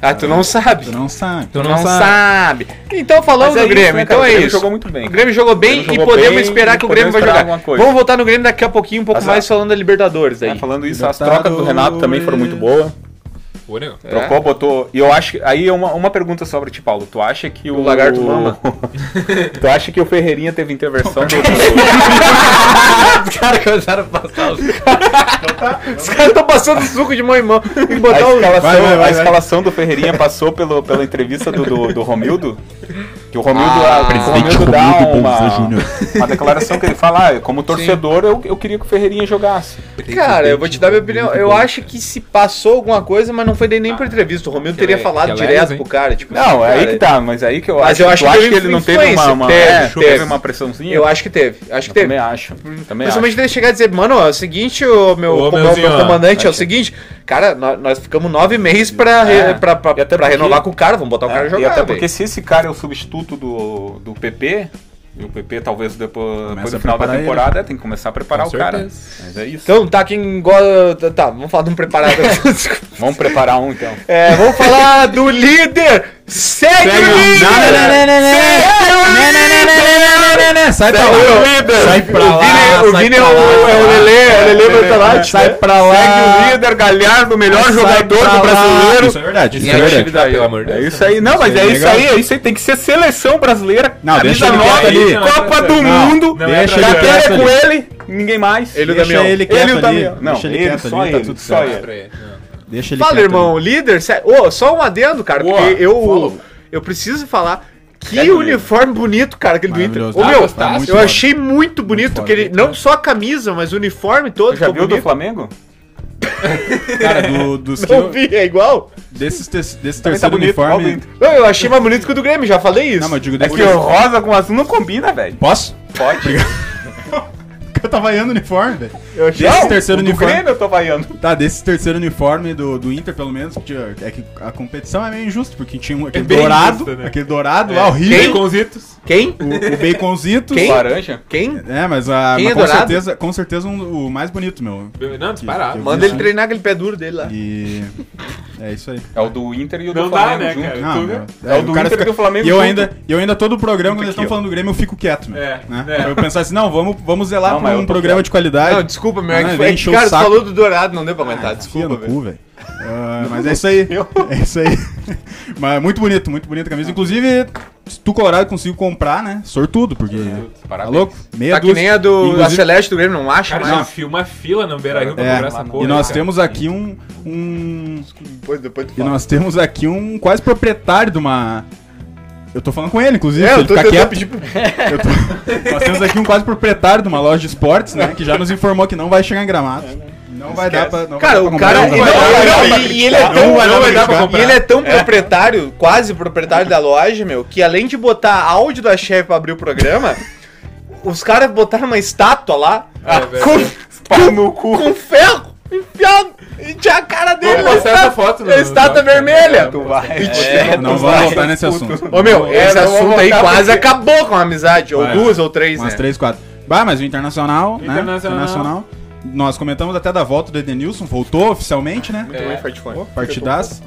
Ah, tu não sabe. Tu não sabe. Tu Tu não, não sabe. sabe. Então, falando é do isso, Grêmio, né, então cara? O é Grêmio isso. jogou muito bem. O Grêmio jogou bem Grêmio e jogou podemos bem esperar e que o Grêmio vai jogar. coisa. Vamos voltar no Grêmio daqui a pouquinho, um pouco Mas, mais falando da Libertadores aí. É, falando isso, as trocas do Renato também foram muito boas. Nego. É. Trocou, botou. E eu acho que. Aí é uma, uma pergunta sobre ti, Paulo. Tu acha que o. O lagarto mama? <laughs> tu acha que o Ferreirinha teve intervenção do. <laughs> Os caras começaram a passar os. Os caras estão passando suco de mão em mão. Tem que A botar o... escalação, Vai, vai, vai, a vai. escalação do Ferreirinha passou pelo, pela entrevista do, do, do Romildo. Que o Romildo, Ah, o presidente Romildo dá Romildo uma, Bolsa uma declaração que ele fala, ah, como torcedor, eu, eu queria que o Ferreirinha jogasse. Cara, eu vou te dar minha opinião. Eu acho que se passou alguma coisa, mas não foi nem por entrevista. O Romildo teria falado direto pro cara. Tipo, Não, é cara, aí que tá, mas aí que eu Mas acho. eu acho que teve que ele não teve uma, uma, Teve, é, teve. teve uma pressãozinha? Eu acho que teve. Acho que Eu teve. também acho. Também Principalmente acho. dele chegar e dizer, mano, é o seguinte, o meu, Ô, o meu, comandante, é o acho- seguinte, cara, nós, nós ficamos nove meses pra, É. pra, pra, até pra porque- renovar com o cara, vamos botar o cara É, jogar, e até velho. porque se esse cara é o substituto do, do PP, e o PP talvez depois, depois do final da ele. temporada é, tem que começar a preparar Com o cara. certeza. Mas é isso. Então, tá, quem gosta... Tá, vamos falar de um preparado. <laughs> Vamos preparar um então. é, vamos falar do líder! Segue, o líder! Sai pra lá. Sai pra o lá, Vini, o Vini é pra o, lá, é o Lelê, é o Lelê Bertolatti, Sai né? pra lá. Segue o líder, Galhardo, o melhor jogador pra do lá. brasileiro. Isso é verdade, isso é verdade. É isso aí, não, mas é é isso aí, é isso aí, tem que ser seleção brasileira, Não, deixa camisa ele nova. Copa do Mundo, é pra quer com ele, ninguém mais. Ele e o Damião. ele e o. Damião. Não, ele só tá ele, tudo só ele. Deixa ele Fala, quieto irmão, líder, sério. Ô, só um adendo, cara, Boa, porque eu, eu preciso falar. Que o uniforme bonito, cara, aquele do Inter. Ô, meu, gostasse? Muito eu foda. achei muito bonito, que ele, não só a camisa, mas o uniforme todo Já viu do bonito. Flamengo? <laughs> Cara, do, dos que Não eu, vi, é igual. desses, te- desse Também tá terceiro bonito, do uniforme... Não, eu achei mais bonito que o do Grêmio, já falei isso. Não, mas eu digo É desse que o rosa com azul não combina, velho. Posso? Pode. <laughs> Eu tava vaiando o uniforme, velho. Eu achei Desse Não, terceiro o do uniforme... Grêmio eu tô vaiando. Tá, desse terceiro uniforme do, do Inter, pelo menos, tinha- é que a competição é meio injusta, porque tinha um, aquele bem dourado, injusta, né? aquele dourado lá, É, horrível, Baconzitos. Quem? o, o baconzito. Quem? Laranja. Quem? É, mas, a, Quem mas é com dourado? certeza, com certeza um- o mais bonito, meu. Não, disparado. Manda ele treinar aquele pé duro dele lá. E é isso aí. É o do Inter e o do Não dá, Flamengo né, junto. cara? Não, tu vê? meu, É o do Inter e do Flamengo E eu junto. ainda, e eu ainda todo o programa, quando eles estão falando do Grêmio, eu fico quieto, meu. É, né? é. Eu pensar assim, não, vamos, vamos zelar Não, eu um programa de qualidade. Não, desculpa, meu. Ah, É que, foi- é que, o cara, falou do Dourado, não deu pra aguentar, Enfia desculpa, no velho. cu, velho. Ah, mas é isso aí. É isso aí. <laughs> mas muito bonito, muito bonita a camisa. Inclusive, se tu Colorado conseguiu comprar, né? Sortudo, porque. Tá Parabéns. louco? Meia Tá que nem a do a Celeste do Grêmio, não acha Cara, mais? já filma uma fila no Beira Rio pra É, comprar essa porra. e nós cara. temos aqui um, um. Depois, depois tu E nós temos aqui um quase proprietário de uma. Eu tô falando com ele, inclusive. É, eu ele tô ficar tentando quieto. pedir pro... <laughs> Eu tô- Nós temos aqui um quase proprietário de uma loja de esportes, né? Que já nos informou que não vai chegar em gramado. Não vai dar pra. Não Cara, vai dar o cara. comprar, e não vai dar pra não, comprar. ele é Não tão, e ele é tão proprietário, quase proprietário da loja, meu, que além de botar áudio da chefe pra abrir o programa, os caras botaram uma estátua lá É, com, no cu. com ferro enfiado e tinha a cara dele na postar essa foto a estátua vermelha. Tu vai. É, Não tu vamos vai. voltar nesse assunto. Ô meu, É, esse não vou assunto aí quase porque- acabou com a amizade, ou Vai. duas ou três, Umas né? três, quatro. Bah, mas o Internacional, né? Internacional. Nós comentamos até da volta do Edenilson, voltou oficialmente, né? Muito bem, forte fã. Partidaço.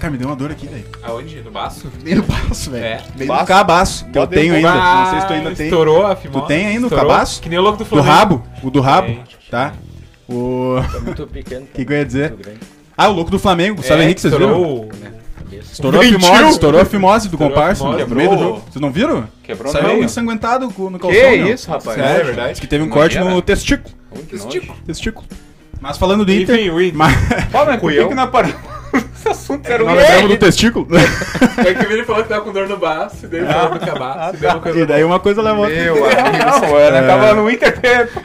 Cara, me deu uma dor aqui, velho. Aonde? No baço? Bem no baço, velho. É. Bem Baço? no cabaço, que eu tenho ainda. Ah, Não sei se tu ainda tem. Estourou a fimose. Tu tem ainda o cabaço? Que nem o louco do Do Flamengo. rabo? O do rabo, tá? O. Muito pequeno. O que, que eu ia dizer? Ah, o louco do Flamengo, o Gustavo É, Henrique, vocês viram? estourou. Estourou a fimose, estourou a fimose do comparsa no meio do Quebrou. jogo. Vocês não viram? Quebrou Saiu meio. ensanguentado co- no calção. Que meu. isso, rapaz? Sério, é verdade? Diz que teve um corte no testículo. Que nojo. Testículo. Mas falando do Inter. Enfim, o Inter. Mas... Pô, mas <laughs> por que que não paramos? Esse assunto era o Nós lembramos do testículo. É que o Vini falou que tava com dor no baço, e daí falou do cabaço, e daí uma coisa e daí uma coisa outra. Meu Não, amigo. não, ela tava no Inter.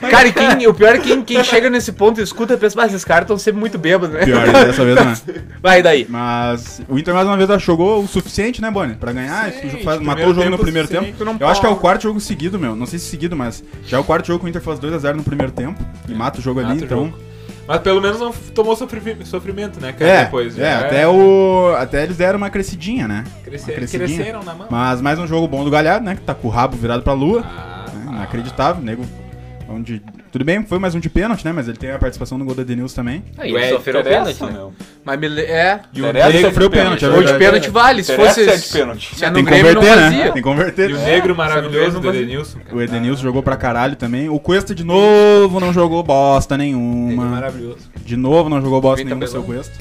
Cara, e quem, o pior é que quem, quem chega nesse ponto e escuta pensa, mas esses caras estão sempre muito bêbados, né? Pior, dessa vez não é. <laughs> Vai daí. Mas o Inter mais uma vez jogou o suficiente, né, Boni? Pra ganhar. Sim, faz- matou o jogo no primeiro tempo. Eu acho que é o quarto jogo seguido, meu. Não sei se seguido, mas já é o quarto jogo que o Inter faz 2x0 no primeiro tempo. E mata o jogo ali, o então. jogo. Mas pelo menos não tomou sofri- sofrimento, né, cara? É, Depois. é, já até, o, até eles deram uma crescidinha, né? Crescer, uma crescidinha. cresceram na mão. Mas mais um jogo bom do Galhardo, né? Que tá com o rabo virado pra lua. Ah, né, Inacreditável, nego. Onde, tudo bem, foi mais um de pênalti, né? Mas ele tem a participação no gol da Denilson também. Aí, eles sofreram Interessa, pênalti, né? meu. Mas me le- é. E o Negro é sofreu pênalti. pênalti, é Ou de pênalti vale, se fosse. é de pênalti. Se é Tem que converter, né? Tem que converter. E o negro maravilhoso do. Edenilson. O Edenilson jogou pra caralho também. O Cuesta de novo não jogou bosta nenhuma. maravilhoso. De novo não jogou bosta nenhuma, seu. Cuesta.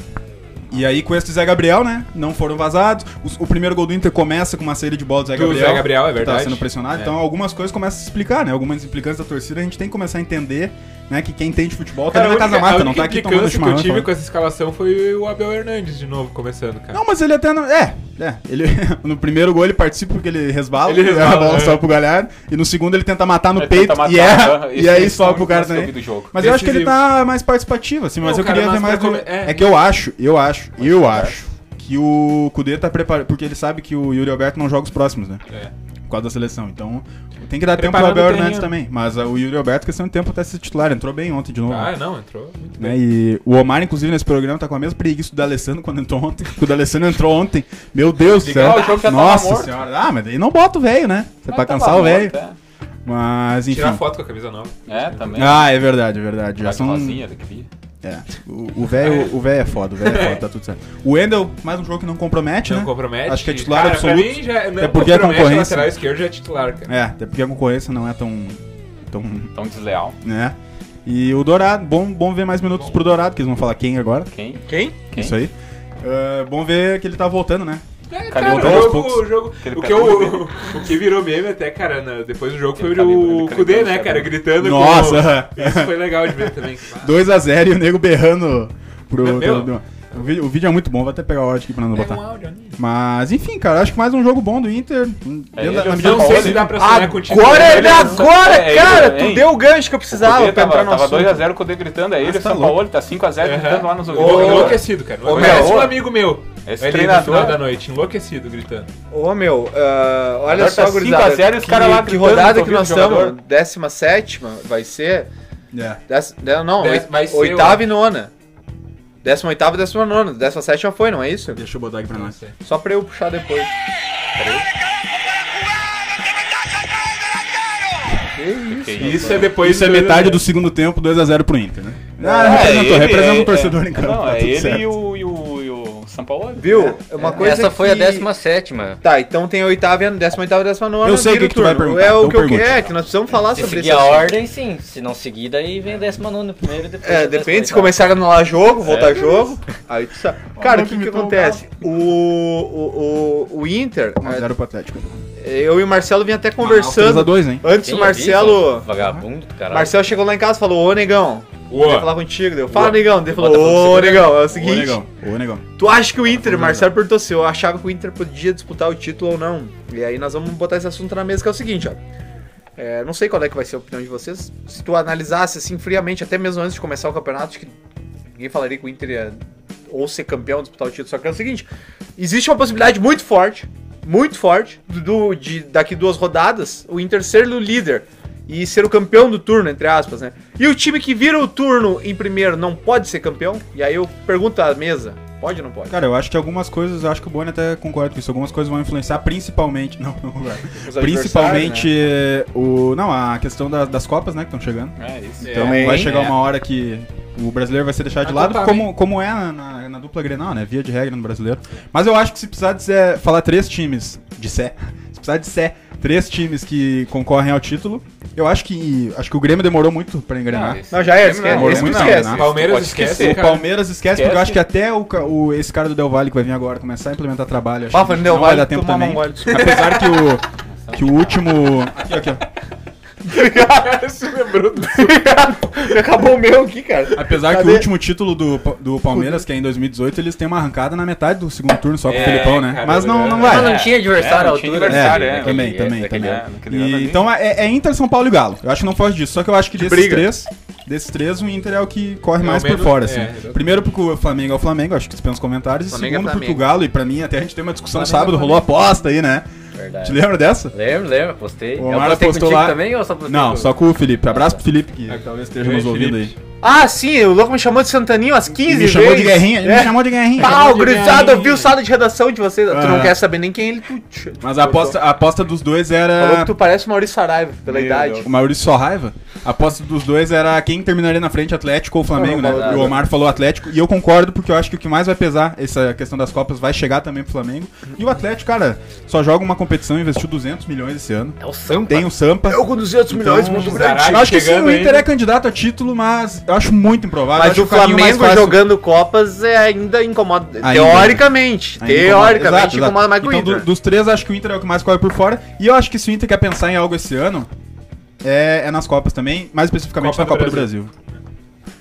E aí Cuesta e Zé Gabriel, né? Não foram vazados. O, o primeiro gol do Inter começa com uma saída de bola do Zé Do Gabriel. Zé Gabriel, é que verdade. Tá sendo pressionado. É. Então algumas coisas começam a se explicar, né? Algumas implicâncias da torcida a gente tem que começar a entender, né? Que quem entende futebol tá Cara, na a casa mata, não tá aqui tomando implicância que chimarrão. eu tive falando. com essa escalação foi o Abel Hernandes de novo começando, cara. Não, mas ele até não. É, é. Ele, <laughs> no primeiro gol ele participa porque ele resbala, Ele resbala, a bola é. sobe pro Galhardo. E no segundo ele tenta matar no Ele peito matar, e erra. aham. E Esse- aí esse sobe pro cara que também. Mas eu acho que ele Decisivo. tá mais participativo, assim, mas Não, eu cara, queria ver mais. come- é. É que eu acho, eu acho, eu acho que o Kudê tá preparado. Porque ele sabe que o Yuri Alberto não joga os próximos, né? É. por causa da seleção. Então tem que dar tempo pro Preparando Abel o Hernandes terreno. também. Mas o Yuri Alberto, questão de tempo até ser titular. Entrou bem ontem de novo. Ah, não, entrou muito bem. né? E o Omar, inclusive, nesse programa tá com a mesma preguiça do D'Alessandro quando entrou ontem. O D'Alessandro entrou ontem. Meu Deus do céu. o jogo já tava Nossa senhora. Ah, mas daí não bota o velho, né? Você é pra tava cansar o velho. é. Mas, enfim. Tirar foto com a camisa nova. É, também. Ah, é verdade, é verdade. Já Já são. rosinha. É. O o velho o velho é foda, o velho <laughs> é foda, tá tudo certo. O Wendel, mais um jogo que não compromete, Não né? compromete. Acho que é titular Cara, absoluto. Pra mim já, não É porque a concorrência- lateral esquerdo já é titular, cara. É, até porque a concorrência não é tão. tão. Tão desleal. né? E o Dourado, bom, bom ver mais minutos pro Dourado, que eles vão falar quem agora. Quem? Quem? Quem? Isso aí. Ah, bom ver que ele tá voltando, né? É, Cadê cara, o o jogo, Poucos? o jogo, o que, eu, o que virou meme até, cara, na- depois do jogo foi calibre, o Kudê, né, cara, gritando Nossa! com... Isso foi legal de ver também. <laughs> 2x0 e o nego berrando pro. Pro- o, vídeo, o vídeo é muito bom, vou até pegar o áudio aqui pra não botar. um áudio. Mas, enfim, cara, acho que mais um jogo bom do Inter. Na o medida Não sei se dá pra sonhar o título. Agora, Ele é é agora, é cara! ele, tu hein? deu o gancho que eu O precisava pra entrar no tava assunto. 2x0 com o Cudê gritando, aí ele tá São louco. Paulo, ele tá 5x0 gritando lá nos Ô, ouvidos. enlouquecido, cara. Ô, Parece um amigo meu. Esse ali no treinador- final da noite, enlouquecido, gritando. Ô meu, ah, olha Agora só, tá gurizada. 5 a 0 e os que- caras lá Que gritando rodada no que nós estamos? 17 vai ser? É. Dez, de- não, Dez- oit- vai ser, oitava e nona. 18 e 19. 17 já foi, não é isso? Deixa eu botar aqui pra Não nós. Só pra eu puxar depois. Que isso? Que isso? Isso é depois Isso é metade do segundo tempo, 2x0 pro Inter, né? Ah, É, representou, ele, representa é- o torcedor é- em campo. Não, tá é ele certo. e o São Paulo. Viu? É uma coisa Essa foi que... a 17 Tá, então tem a oitava, e a 18 e a 19 Eu sei o que que tu vai perguntar, É o então que eu quero, é que nós precisamos falar Se sobre seguir isso. a ordem, sim. Se não seguir, daí vem a 19 primeiro e depois. É, a depende se 18ª. começar a anular jogo, voltar É. jogo. Aí tu sabe. Cara, o que que acontece? O, o, o, o Inter, 1x0 pro Atlético. é, eu e o Marcelo vinha até conversando. 3x2, hein? Antes Quem o Marcelo. avisa? Vagabundo do caralho. Marcelo chegou lá em casa e falou: Ô negão, Ô, quer falar contigo? Deu, fala negão. Ele falou: Ô negão, é o Ô, seguinte. negão. Ô, negão. Tu acha que o Inter, Marcelo perguntou se eu achava que o Inter podia disputar o título ou não. E aí nós vamos botar esse assunto na mesa, que é o seguinte, ó. É, não sei qual é que vai ser a opinião de vocês. Se tu analisasse assim friamente, até mesmo antes de começar o campeonato, acho que ninguém falaria que o Inter ia ou ser campeão, disputar o título. Só que é o seguinte: existe uma possibilidade muito forte, muito forte, do, de daqui duas rodadas, o Inter ser o líder e ser o campeão do turno, entre aspas, né? E o time que vira o turno em primeiro não pode ser campeão? E aí eu pergunto à mesa: pode ou não pode? Cara, eu acho que algumas coisas, eu acho que o Boni até concorda com isso, algumas coisas vão influenciar principalmente, <laughs> não, não principalmente eh, o, não, a questão da- das copas, né, que estão chegando. É isso. É. Então Também, vai chegar é. uma hora que o brasileiro vai ser deixado de A lado, como, como é na, na- na dupla Grenal, né, via de regra no brasileiro. Mas eu acho que se precisar dizer, falar três times de Sé, <laughs> se precisar de Sé, três times que concorrem ao título, eu acho que acho que o Grêmio demorou muito pra engrenar. esse- Não, já é, Não, esquece. não, esse tu não, esquece. não. Palmeiras Pode esquece, esquecer. O. Palmeiras esquece, porque eu Esquece. acho que até o, o- esse cara do Del Valle que vai vir agora começar a implementar trabalho, acho Bah, que Del não vai Valle dar tempo também. Apesar que o, que o último... Aqui, aqui, ó. <laughs> Se lembrou do Acabou o meu aqui, cara. Apesar que Cadê? o último título do, do Palmeiras, que é em 2018, eles têm uma arrancada na metade do segundo turno só com o É, Filipão, né? cara, Mas não, não é. vai. Mas não tinha adversário É, à altura. adversário, né, é. daquele- Também, também, também. É, E, então é, é Inter, São Paulo e Galo. Eu acho que não foge disso. Só que eu acho que desses briga. três, desses três, o Inter é o que corre É, mais o por fora, é, assim. exatamente. Primeiro porque o Flamengo é o Flamengo, acho que dispensa os comentários. E Flamengo é segundo porque o. Galo, e pra mim, até a gente teve uma discussão Flamengo é sábado, rolou aposta aí, né? Te Verdade. lembra dessa? Lembro, lembro, postei. O Eu Omar postei postou lá- também ou só postei Não, com- só com o Felipe. Abraço pro Felipe, que Ah, talvez esteja nos ouvindo aí. Ah, sim, o louco me chamou de Santaninho às 15 Ele me vezes. chamou de guerrinha, ele me É. chamou de guerrinha. Ah, chamou o de gurizada, eu vi o sala de redação de vocês. Tu não Ah. quer saber nem quem ele... Tu... Mas a aposta, a aposta dos dois Falou era. que tu parece o Maurício Saraiva, pela Meu idade. Deus. O Maurício só raiva. A aposta dos dois era quem terminaria na frente, Atlético ou Flamengo, Não, né? não, E o. Omar falou Atlético. E eu concordo, porque eu acho que o que mais vai pesar, essa questão das Copas, vai chegar também pro Flamengo. E o Atlético, cara, só joga uma competição, investiu 200 milhões esse ano. É o Sampa. Tem o Sampa. Eu com 200 milhões, Então, muito caralho, grande. Eu acho que sim, o Inter ainda. é candidato a título, mas eu acho muito improvável. Mas o Flamengo jogando Copas é ainda incomoda. Ainda. Teoricamente. Ainda teoricamente incomoda. Exato, incomoda exato. mais que o então, Inter. do- dos três, acho que o Inter é o que mais corre por fora. E eu acho que se o Inter quer pensar em algo esse ano, é, é nas Copas também, mais especificamente Copa na do Copa do Brasil. Brasil.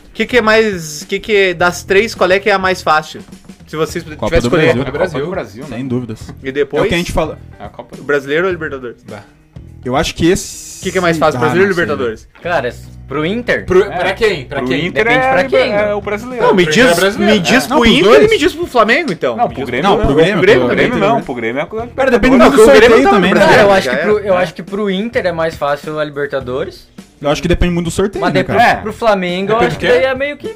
O que, que é mais. que, que das três, qual é que é a mais fácil? Se vocês Copa tivessem do escolher. Brasil. É a Copa do Brasil, né? Sem dúvidas. E É depois. o que a gente fala. É a Copa do Brasileiro ou Libertadores? Eu acho que esse. O que, que é mais fácil, Ah, brasileiro ou não sei. Libertadores? Cara, Pro Inter? Pro, É. Pra quem? Pra Pro quem? Inter Depende é, pra quem, é né? o brasileiro. Não, me é diz, brasileiro. me diz É, não, pro pros Inter e me diz pro Flamengo, então. Não, pro Grêmio Não, não. pro Grêmio, Grêmio pro- Grêmio não, né? pro Grêmio é... Cara, depende Não, muito do Grêmio sorteio também, né? Brasil. Cara, eu acho, que pro, eu acho que pro Inter é mais fácil a Libertadores. Eu acho que depende muito do sorteio, Mas né, depois cara? pro Flamengo, eu Depende acho que daí é meio que.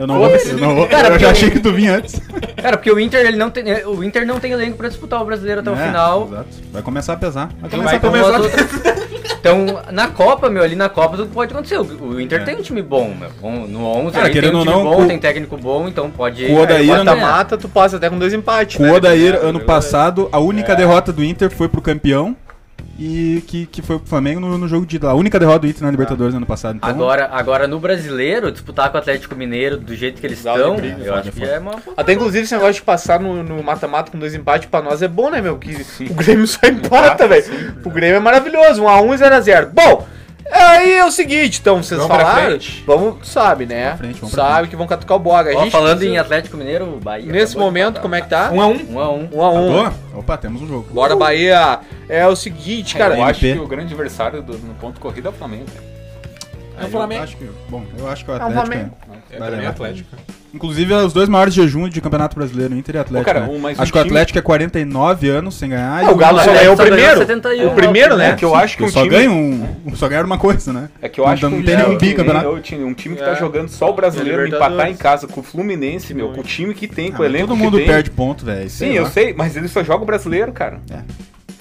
Eu não vou, eu não vou. Cara, eu já achei que tu vinha antes. <laughs> Cara, porque o Inter, ele não tem. O Inter não tem elenco pra disputar o brasileiro até o É, final. Exato. Vai começar a pesar. Vai Então começar vai a pesar. outras- <laughs> Então, na Copa, meu, ali na Copa tudo pode acontecer. O o Inter É. tem um time bom, meu. No 11 Cara, tem um time não, bom, com- tem técnico bom, então pode. O Odair, eu ganhar. Mata-mata, tu passa até com dois empates. Né? o Odair, Dependendo, ano né? passado, a única derrota do Inter foi pro campeão e que, que foi pro Flamengo no, no jogo de. A única derrota do Inter na Libertadores ano passado. Então, Agora, agora no brasileiro, disputar com o Atlético Mineiro do jeito que eles Dá estão, briga, eu foda, acho que é uma. Até inclusive esse negócio de passar no no mata-mata com dois empates pra nós é bom, né, meu? Que o Grêmio só empata, velho. O Grêmio é maravilhoso, 1x1 e 0x0. Bom, aí é o seguinte, então, vocês Vamos pra falaram. frente. Vamos, sabe, né? Pra frente, vamos pra sabe que vão catucar o boga. A Ó, gente falando precisa- em Atlético Mineiro, Bahia. Nesse momento, como é que tá? Um a um? 1 a 1 1x1. Boa? Opa, temos um jogo. Bora, Bahia. É o seguinte, cara. eu acho MP. que o grande adversário do, no ponto corrida é o Flamengo. cara. É o Eu Flamengo. acho que, bom, eu acho que o É o Atlético. Flamengo. É mim levar. Atlético. Inclusive, é os dois maiores jejuns de Campeonato Brasileiro, Inter e Atlético. Ô, cara, né? um- um acho que o time- Atlético é 49 anos sem ganhar. O Galo só ganhou o ganhou primeiro. 71, O primeiro, né? É que eu acho que um só time... ganha um, só ganharam uma coisa, né? É que eu Não- acho que não um tem nenhum bicampeonato. time- um time que É. tá jogando só o brasileiro empatar em casa com o Fluminense, meu, com o time que tem, com o Ah, elenco todo mundo perde ponto, velho. Sim, eu sei, mas ele só joga o brasileiro, cara. É.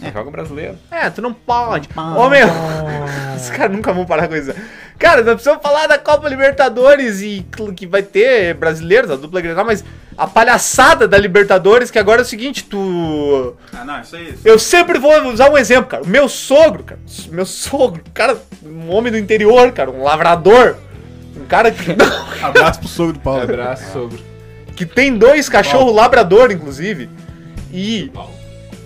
Só joga brasileiro. É, tu não pode. Ô, meu. <laughs> Os caras nunca vão parar com isso. Cara, nós precisamos falar da Copa Libertadores e que vai ter brasileiros, a dupla Grenal, mas a palhaçada da Libertadores, que agora é o seguinte, tu... Ah, não, isso aí. Eu sempre vou usar um exemplo, cara. Meu sogro, cara. Meu sogro, cara, um homem do interior, cara, um lavrador. Um cara que, <laughs> Abraço pro sogro do Paulo. Abraço, sogro. que tem dois cachorros labrador, inclusive. E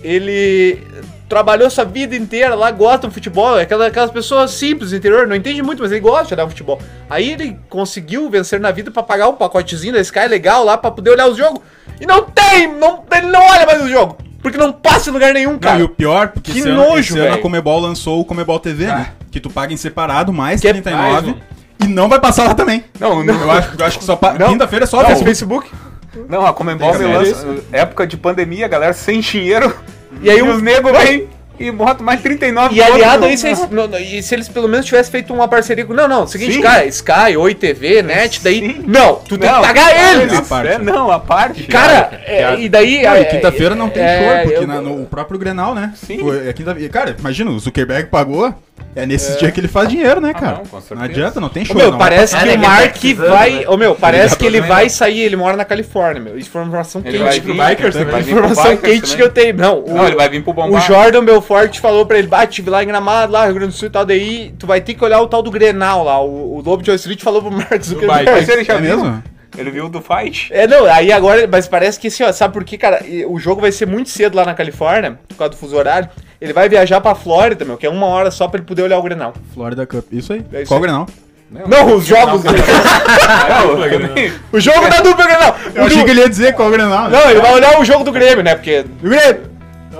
ele trabalhou sua vida inteira lá, gosta do futebol, é aquela, aquelas pessoas simples do interior, não entende muito, mas ele gosta de olhar futebol. Aí ele conseguiu vencer na vida pra pagar um pacotezinho da Sky legal lá pra poder olhar os jogos. E não tem, não, ele não olha mais o jogo, porque não passa em lugar nenhum, Não, cara. e o pior, porque Que esse, ano, nojo, esse ano a. Comebol lançou o Comebol TV, né? Que tu paga em separado, mais Que é 39, mais e não vai passar lá também. Não, não, Eu acho, eu acho que só pa... Não. quinta-feira é só Não, Facebook. Facebook. Não a Comembol me que lança, época de pandemia, galera sem dinheiro, E aí e um- os negros vêm e botam mais 39 E aliado a pontos. isso, eles- não, não, e se eles pelo menos tivessem feito uma parceria com. Não, não, seguinte, Sim. cara, Sky, Oi TV, Net, daí. Sim. Não, tu tem que Não, pagar eles! a parte. É, não, a parte. Cara, é, e daí. Não, é, e quinta-feira não tem é, show, porque eu- na- no próprio Grenal, né? Sim. Foi- É quinta... e, Cara, imagina, o Zuckerberg pagou, é nesses dias que ele faz dinheiro, né, cara? não, com certeza. não adianta, não tem Ô, show. meu, não. parece É, que o tá Mark vai. né? Ô, meu, parece tá que ele vai sair, ele mora na Califórnia, meu. Informação Ele quente. vai pro vir, Bikers ele também. vai vir pro Informação quente também. que eu tenho. Não, o, Não, ele vai vir pro o Bombar. Jordan Belfort falou pra ele, bate, tive lá em Gramado, lá, Rio Grande do Sul e tal, daí tu vai ter que olhar o tal do Grenal lá. O, o Lobo de Wall Street falou pro Mark Zuckerberg. Mas ele já É viu? mesmo? Ele viu do Fight? É, não, aí agora, mas parece que assim, ó, sabe por quê, cara? O jogo vai ser muito cedo lá na Califórnia, por causa do fuso horário. Ele vai viajar pra Flórida, meu, que é uma hora só pra ele poder olhar o Grenal. Florida Cup. Isso aí. É isso Qual aí. Grenal? Não, os jogos. <laughs> o jogo da dupla Grenal. Eu O achei que ele ia dizer qual Grenal. né? Não, ele vai olhar o jogo do Grêmio, né? Porque. Grêmio.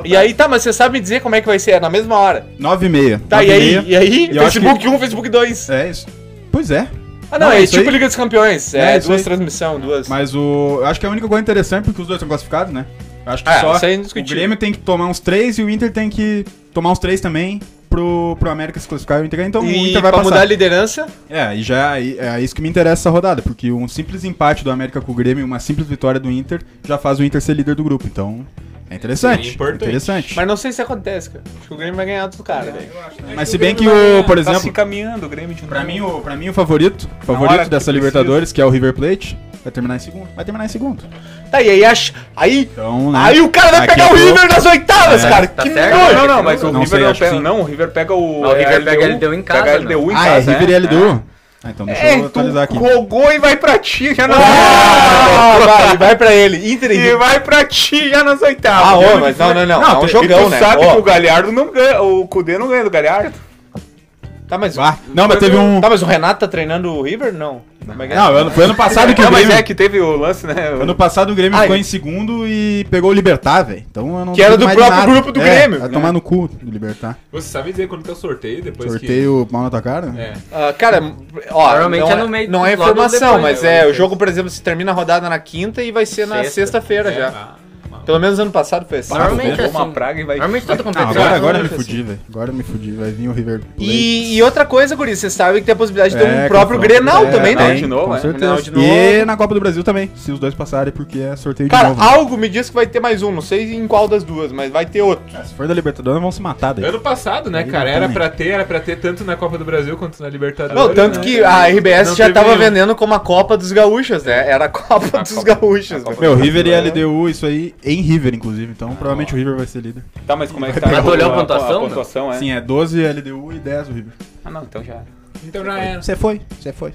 E aí, tá, mas você sabe me dizer como é que vai ser? É na mesma hora. 9 e meia. Tá, e 9 aí? meia. E aí? E eu acho Facebook 1, Facebook 2. É isso. Pois é. Ah, não, Não, é isso tipo aí- Liga dos Campeões. É, É, isso duas aí. transmissões, duas. Mas o. Eu acho que é a única coisa interessante porque os dois estão classificados, né? Acho que É, só isso aí é o. Grêmio tem que tomar uns três e o Inter tem que tomar uns três também pro, pro América se classificar e o Inter. Então o E Inter vai pra passar. mudar a liderança, É, e já é, é isso que me interessa essa rodada, porque um simples empate do América com o Grêmio e uma simples vitória do Inter já faz o Inter ser líder do grupo. Então, é interessante. Importante. interessante. mas não sei se acontece, cara. Acho que o Grêmio vai ganhar dos caras, velho. Mas se bem que o, por Tá se exemplo, encaminhando o Grêmio de pra novo. mim, o, pra mim o favorito, favorito que dessa precisa. Libertadores, que é o River Plate, vai terminar em segundo. Vai terminar em segundo. Tá, e aí, ach... aí, Então, né? aí o cara vai Aqui pegar eu o River nas oitavas, É. cara. Tá que certo. nojo. Não, não, mas o Não River sei, não acho pega. Não, o River pega o. Ah, o River pega LDU em casa, Pega a LDU em Ah, casa. é River e né? LDU? Ah, então deixa É, eu tu atualizar aqui. rogou e vai pra ti já nas <laughs> Ah, vai, <laughs> vai pra ele. Inter E vai pra ti já nas oitavas. Ah, ô, mas não, não, não. Não, é um E jogão, tu né? sabe que o Galhardo não ganha, o Cudê não ganha do Galhardo. Tá, mas. Bah, não, mas teve um. Tá, mas o Renato tá treinando o River? Não. Como é que é? Não, ano- foi ano passado <laughs> que o Não, mas Grêmio. é que teve o lance, né? o- Ano passado o Grêmio Ah, ficou em segundo e pegou o Libertar, velho. Então eu não Que era do próprio nada. grupo do É, Grêmio. Vai tomar no cu do Libertar. Você sabe dizer quando que é o sorteio depois Sorteio mal na tua cara? que... É. Ah, cara, ó, Normalmente não é no meio- Não é informação, depois, mas né? é, o jogo, por exemplo, se termina a rodada na quinta e vai ser na Sexta. sexta-feira É, já. ah. Pelo menos ano passado foi assim. Normalmente é Pegou uma assim. praga e vai. Normalmente toda Não, competição. agora, agora eu me assim. fudi, velho. Agora eu me fudi. Vai vir o River Plate. E, e outra coisa, Guri, vocês sabem que tem a possibilidade de ter É, um próprio. Grenal É, também, né? Grenal de novo, Com é. certeza. Grenal de novo. E na Copa do Brasil também, se os dois passarem, porque é sorteio de Cara, novo. né? algo me diz que vai ter mais um, não sei em qual das duas, mas vai ter outro. Se for da Libertadores, vão se matar daí. Ano passado, né, Aí cara? Era pra ter, era pra ter tanto na Copa do Brasil quanto na Libertadores. Não, tanto né? que a RBS Não já tava nenhum. vendendo como a Copa dos Gaúchos, né? Era a Copa A dos Copa- Gaúchos. a Copa velho. Meu, River e LDU, isso aí em River, inclusive. Então, provavelmente o River vai ser líder. Tá, mas como é que tá? Mas tu olhou a a pontuação, pontuação, é. Sim, é 12 LDU e 10 o River. Ah, não, então já era. Então já era. Você foi, você foi.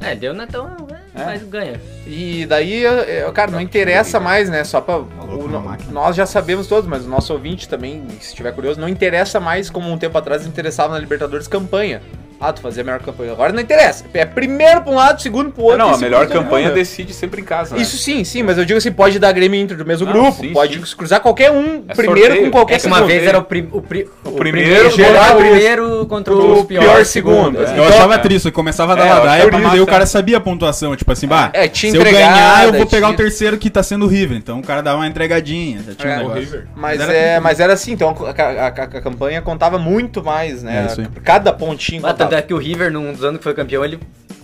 É, deu na então, é, mas ganha. E daí, eu- cara, não interessa mais, né? Só pra. o- na máquina. nós já sabemos todos, mas o nosso ouvinte também, se estiver curioso, não interessa mais como um tempo atrás interessava na Libertadores campanha. Ah, tu fazia a melhor campanha. Agora não interessa. É primeiro pra um lado, segundo pro outro. não, a melhor campanha mundo. decide sempre em casa. né? Isso sim, sim, mas eu digo assim, pode dar Grêmio Inter do mesmo Não, grupo, sim, pode sim. cruzar qualquer um É primeiro sorteio. com qualquer É que uma segundo. vez era o, pri, o, pri, o primeiro primeiro geral, geral, o primeiro contra o, o pior, pior segundo. segundo, assim. Eu Então, achava é. triste, eu começava a dar É, eu ladaia, mas daí o cara sabia a pontuação. Tipo assim, bah, É, se eu ganhar, eu vou pegar o terceiro que tá sendo o River. Então o cara dava uma entregadinha, já tinha É, um O negócio. Mas, Mas era é, mas era assim, então a, campanha contava muito mais, né? É. Cada pontinho Mas tanto é que o River, num dos anos que foi campeão, ele,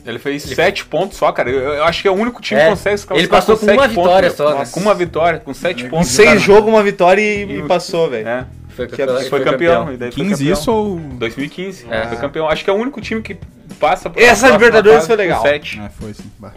Ele fez sete pontos só, cara. Eu, eu acho que é o único time É, que consegue se ele passou com sete uma vitória pontos, só, né? Com uma vitória, com sete Em pontos. seis jogos, uma vitória e, e E- passou, velho. É, foi, Que campeão, absurdo. foi campeão. E daí foi 15 campeão. isso ou. 2015. É. Foi campeão. Acho que é o único time que passa pra Essa Libertadores foi com legal. Sete. É, foi sim. Bah.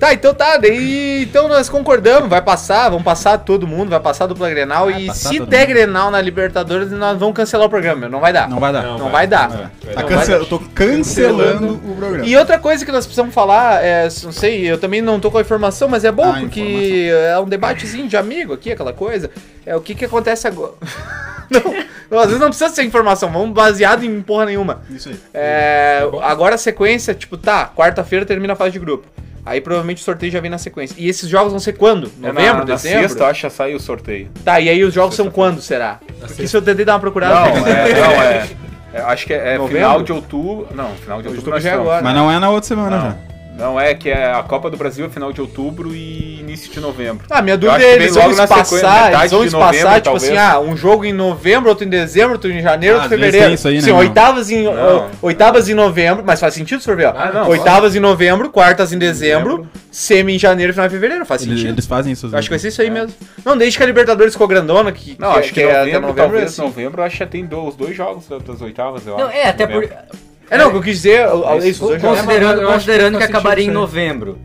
Tá, então tá, daí então nós concordamos, vai passar, vamos passar todo mundo, vai passar a dupla Grenal Vai e se der mundo. Grenal na Libertadores, nós vamos cancelar o programa, não vai dar. Não vai dar. Não vai dar. Tá Não cance- vai dar. Eu tô cancelando o programa. E outra coisa que nós precisamos falar, é, não sei, eu também não tô com a informação, mas é bom Ah, porque é um debatezinho de amigo aqui, aquela coisa. É o que que acontece agora. <laughs> não, às vezes não precisa ser informação, vamos baseado em porra nenhuma. Isso aí. É, bom. agora a sequência, tipo, tá, quarta-feira termina a fase de grupo. Aí provavelmente o sorteio já vem na sequência. E esses jogos vão ser quando? É Novembro, na, na dezembro? sexta, eu acho que sai o sorteio. Tá, e aí os jogos são quando, será? Porque sexta. se eu tentei dar uma procurada... Não, <laughs> é, não, é, é, Acho que é, é final de outubro. Não, final de outubro, Outubro já é agora. Mas não é na outra semana Não. já. Não, é que é a Copa do Brasil é final de outubro e início de novembro. Ah, minha dúvida acho é que eles vão espaçar, eles vão de espaçar, novembro, tipo assim, talvez. ah, um jogo em novembro, outro em dezembro, outro em janeiro, Ah, outro em vezes fevereiro. tem isso aí, né, Sim, meu? oitavas em, Não. oitavas em novembro, mas faz sentido se for ver, ó. Ah, não, oitavas em novembro, quartas em dezembro, Dezembro. semi em janeiro, final em fevereiro, faz Eles, sentido. eles fazem isso. Eu acho que vai ser isso aí mesmo. Não, desde que a Libertadores ficou grandona, que, Não, acho que, é até novembro, novembro, talvez é assim. novembro, acho que já tem os dois jogos da- das oitavas, eu Não, acho. é, até por. É, não, o que eu quis dizer, jogos. Considerando, considerando que acabaria em sentido novembro.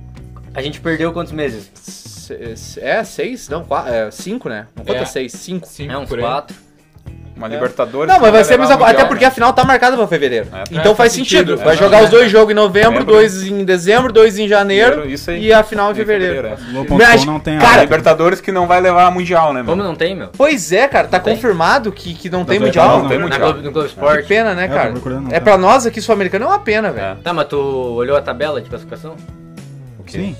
A gente perdeu quantos meses? Se- É, seis? Não, quatro, é, cinco, né? Não conta É. seis, cinco. Cinco É, uns quatro. Uma Libertadores. Não, mas vai que ser a mesma. Até porque né? a final tá marcada pra fevereiro. É. Então É, faz faz sentido. sentido. Vai É, jogar é. os dois jogos em novembro, dois em dezembro, dois em janeiro Isso aí. e a final em fevereiro. é. Globo.com Mas, não tem cara, A Libertadores que não vai levar a Mundial, né, meu? Como não tem, meu? Pois é, cara, tá Tem. confirmado que, que não tem Das mundial. oitavas Não tem Mundial. No Globo Que Esporte. pena, né, É, cara? não É pra nós aqui, sul-americano, é uma pena, velho. É. Tá, mas tu olhou a tabela de classificação? Sim,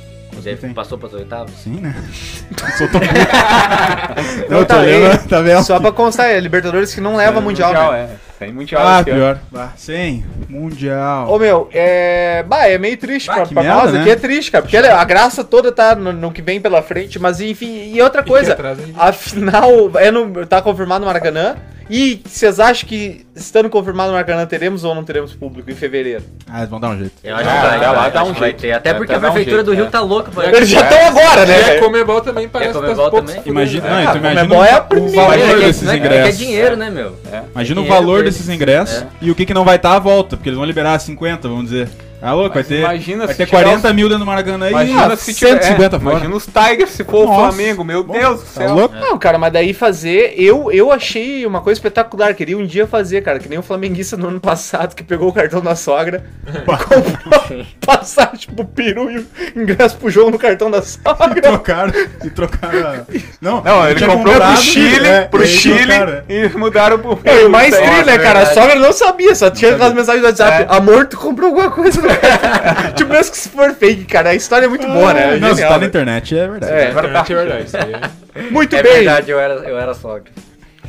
Tem. passou pras oitavas? sim, né? <laughs> Sou tão <laughs> Não, Eu tô tá, ei, a tabela. Só pra constar, é Libertadores que não leva mundial, né? é. Tem Mundial Ah, pior. Bah, Sem Mundial. Ô meu, é. Bah, é meio triste Bah, pra, que pra merda, nós né? aqui, é triste, cara. Porque a graça toda tá no, no que vem pela frente, mas enfim, e outra coisa, atrás a gente- a final é no, tá confirmado no Maracanã. E vocês acham que, estando confirmado no Maracanã, teremos ou não teremos público em fevereiro? Ah, eles vão dar um jeito. Eu acho Ah, que vai, vai, acho um vai jeito. ter. Até Até porque a um prefeitura do Rio é. tá louca pra Eles já estão agora, né? E a? Comebol também parece que tá também. Imagina, Ah, não, tu imagina Comebol é a o primeira. valor Mas é que, desses não é- é que é ingressos. dinheiro, né, meu? Imagina o Dinheiro valor desses ingressos É. e o que, que não vai estar à volta, porque eles vão liberar 50, vamos dizer. Ah, louco, vai ter, imagina vai ter tiver 40 os- mil dentro do Maracanã e Imagina ah, se tiver. 150 é, fora. Imagina os Tigers se for o Nossa. Flamengo, meu Deus do Tá céu. louco? Não, cara, mas daí fazer, eu, eu achei uma coisa espetacular, queria um dia fazer, cara, que nem o flamenguista no ano passado, que pegou o cartão da sogra, <laughs> comprou passagem pro peru e o ingresso pro jogo no cartão da sogra. Trocaram e trocaram. a- Não, Não, ele comprou comprado, pro Chile, é, pro e Chile trocaram. e mudaram pro É, e o mais triste, né, cara? A sogra não sabia, só tinha aquelas mensagens do WhatsApp. É. Amor, tu comprou alguma coisa. <laughs> tipo, mesmo que se for fake, cara, a história é muito boa, né? É Não, se tá na né? internet, é verdade. É. Internet é verdade. Isso aí é. Muito É bem. verdade, eu era, eu era sogra.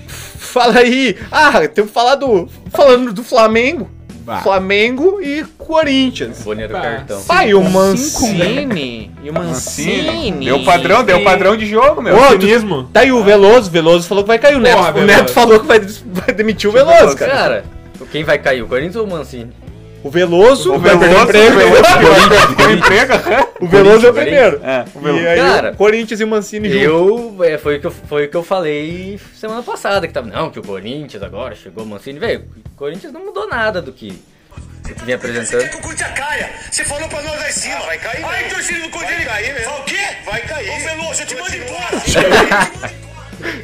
Fala aí. Ah, temos que falar do. Falando do Flamengo. Bah. Flamengo e Corinthians. Do Pá. cartão. Pai, o Mancini. E o Mancini. Deu padrão, deu padrão de jogo, meu. Ô, Cinismo. Tá aí o Veloso. Veloso falou que vai cair. O Neto, Porra, o. Neto falou que vai, vai demitir o Veloso, cara. Cara, quem vai cair? O Corinthians ou o Mancini? O Veloso. O Veloso, o emprego. O emprego. O Veloso é o primeiro. É, o E aí Cara, o Corinthians e o Mancini. Eu, é, foi, o que eu, foi o que eu falei semana passada, que tava, não, que o Corinthians agora chegou o Mancini. Velho, o Corinthians não mudou nada do que, do que vinha apresentando. que o Corinthians caia. Você falou pra nós lá em cima. vai cair Aí, torcida do Corinthians. Vai cair mesmo. O quê? Vai cair. Ô, Veloso, eu te mando embora.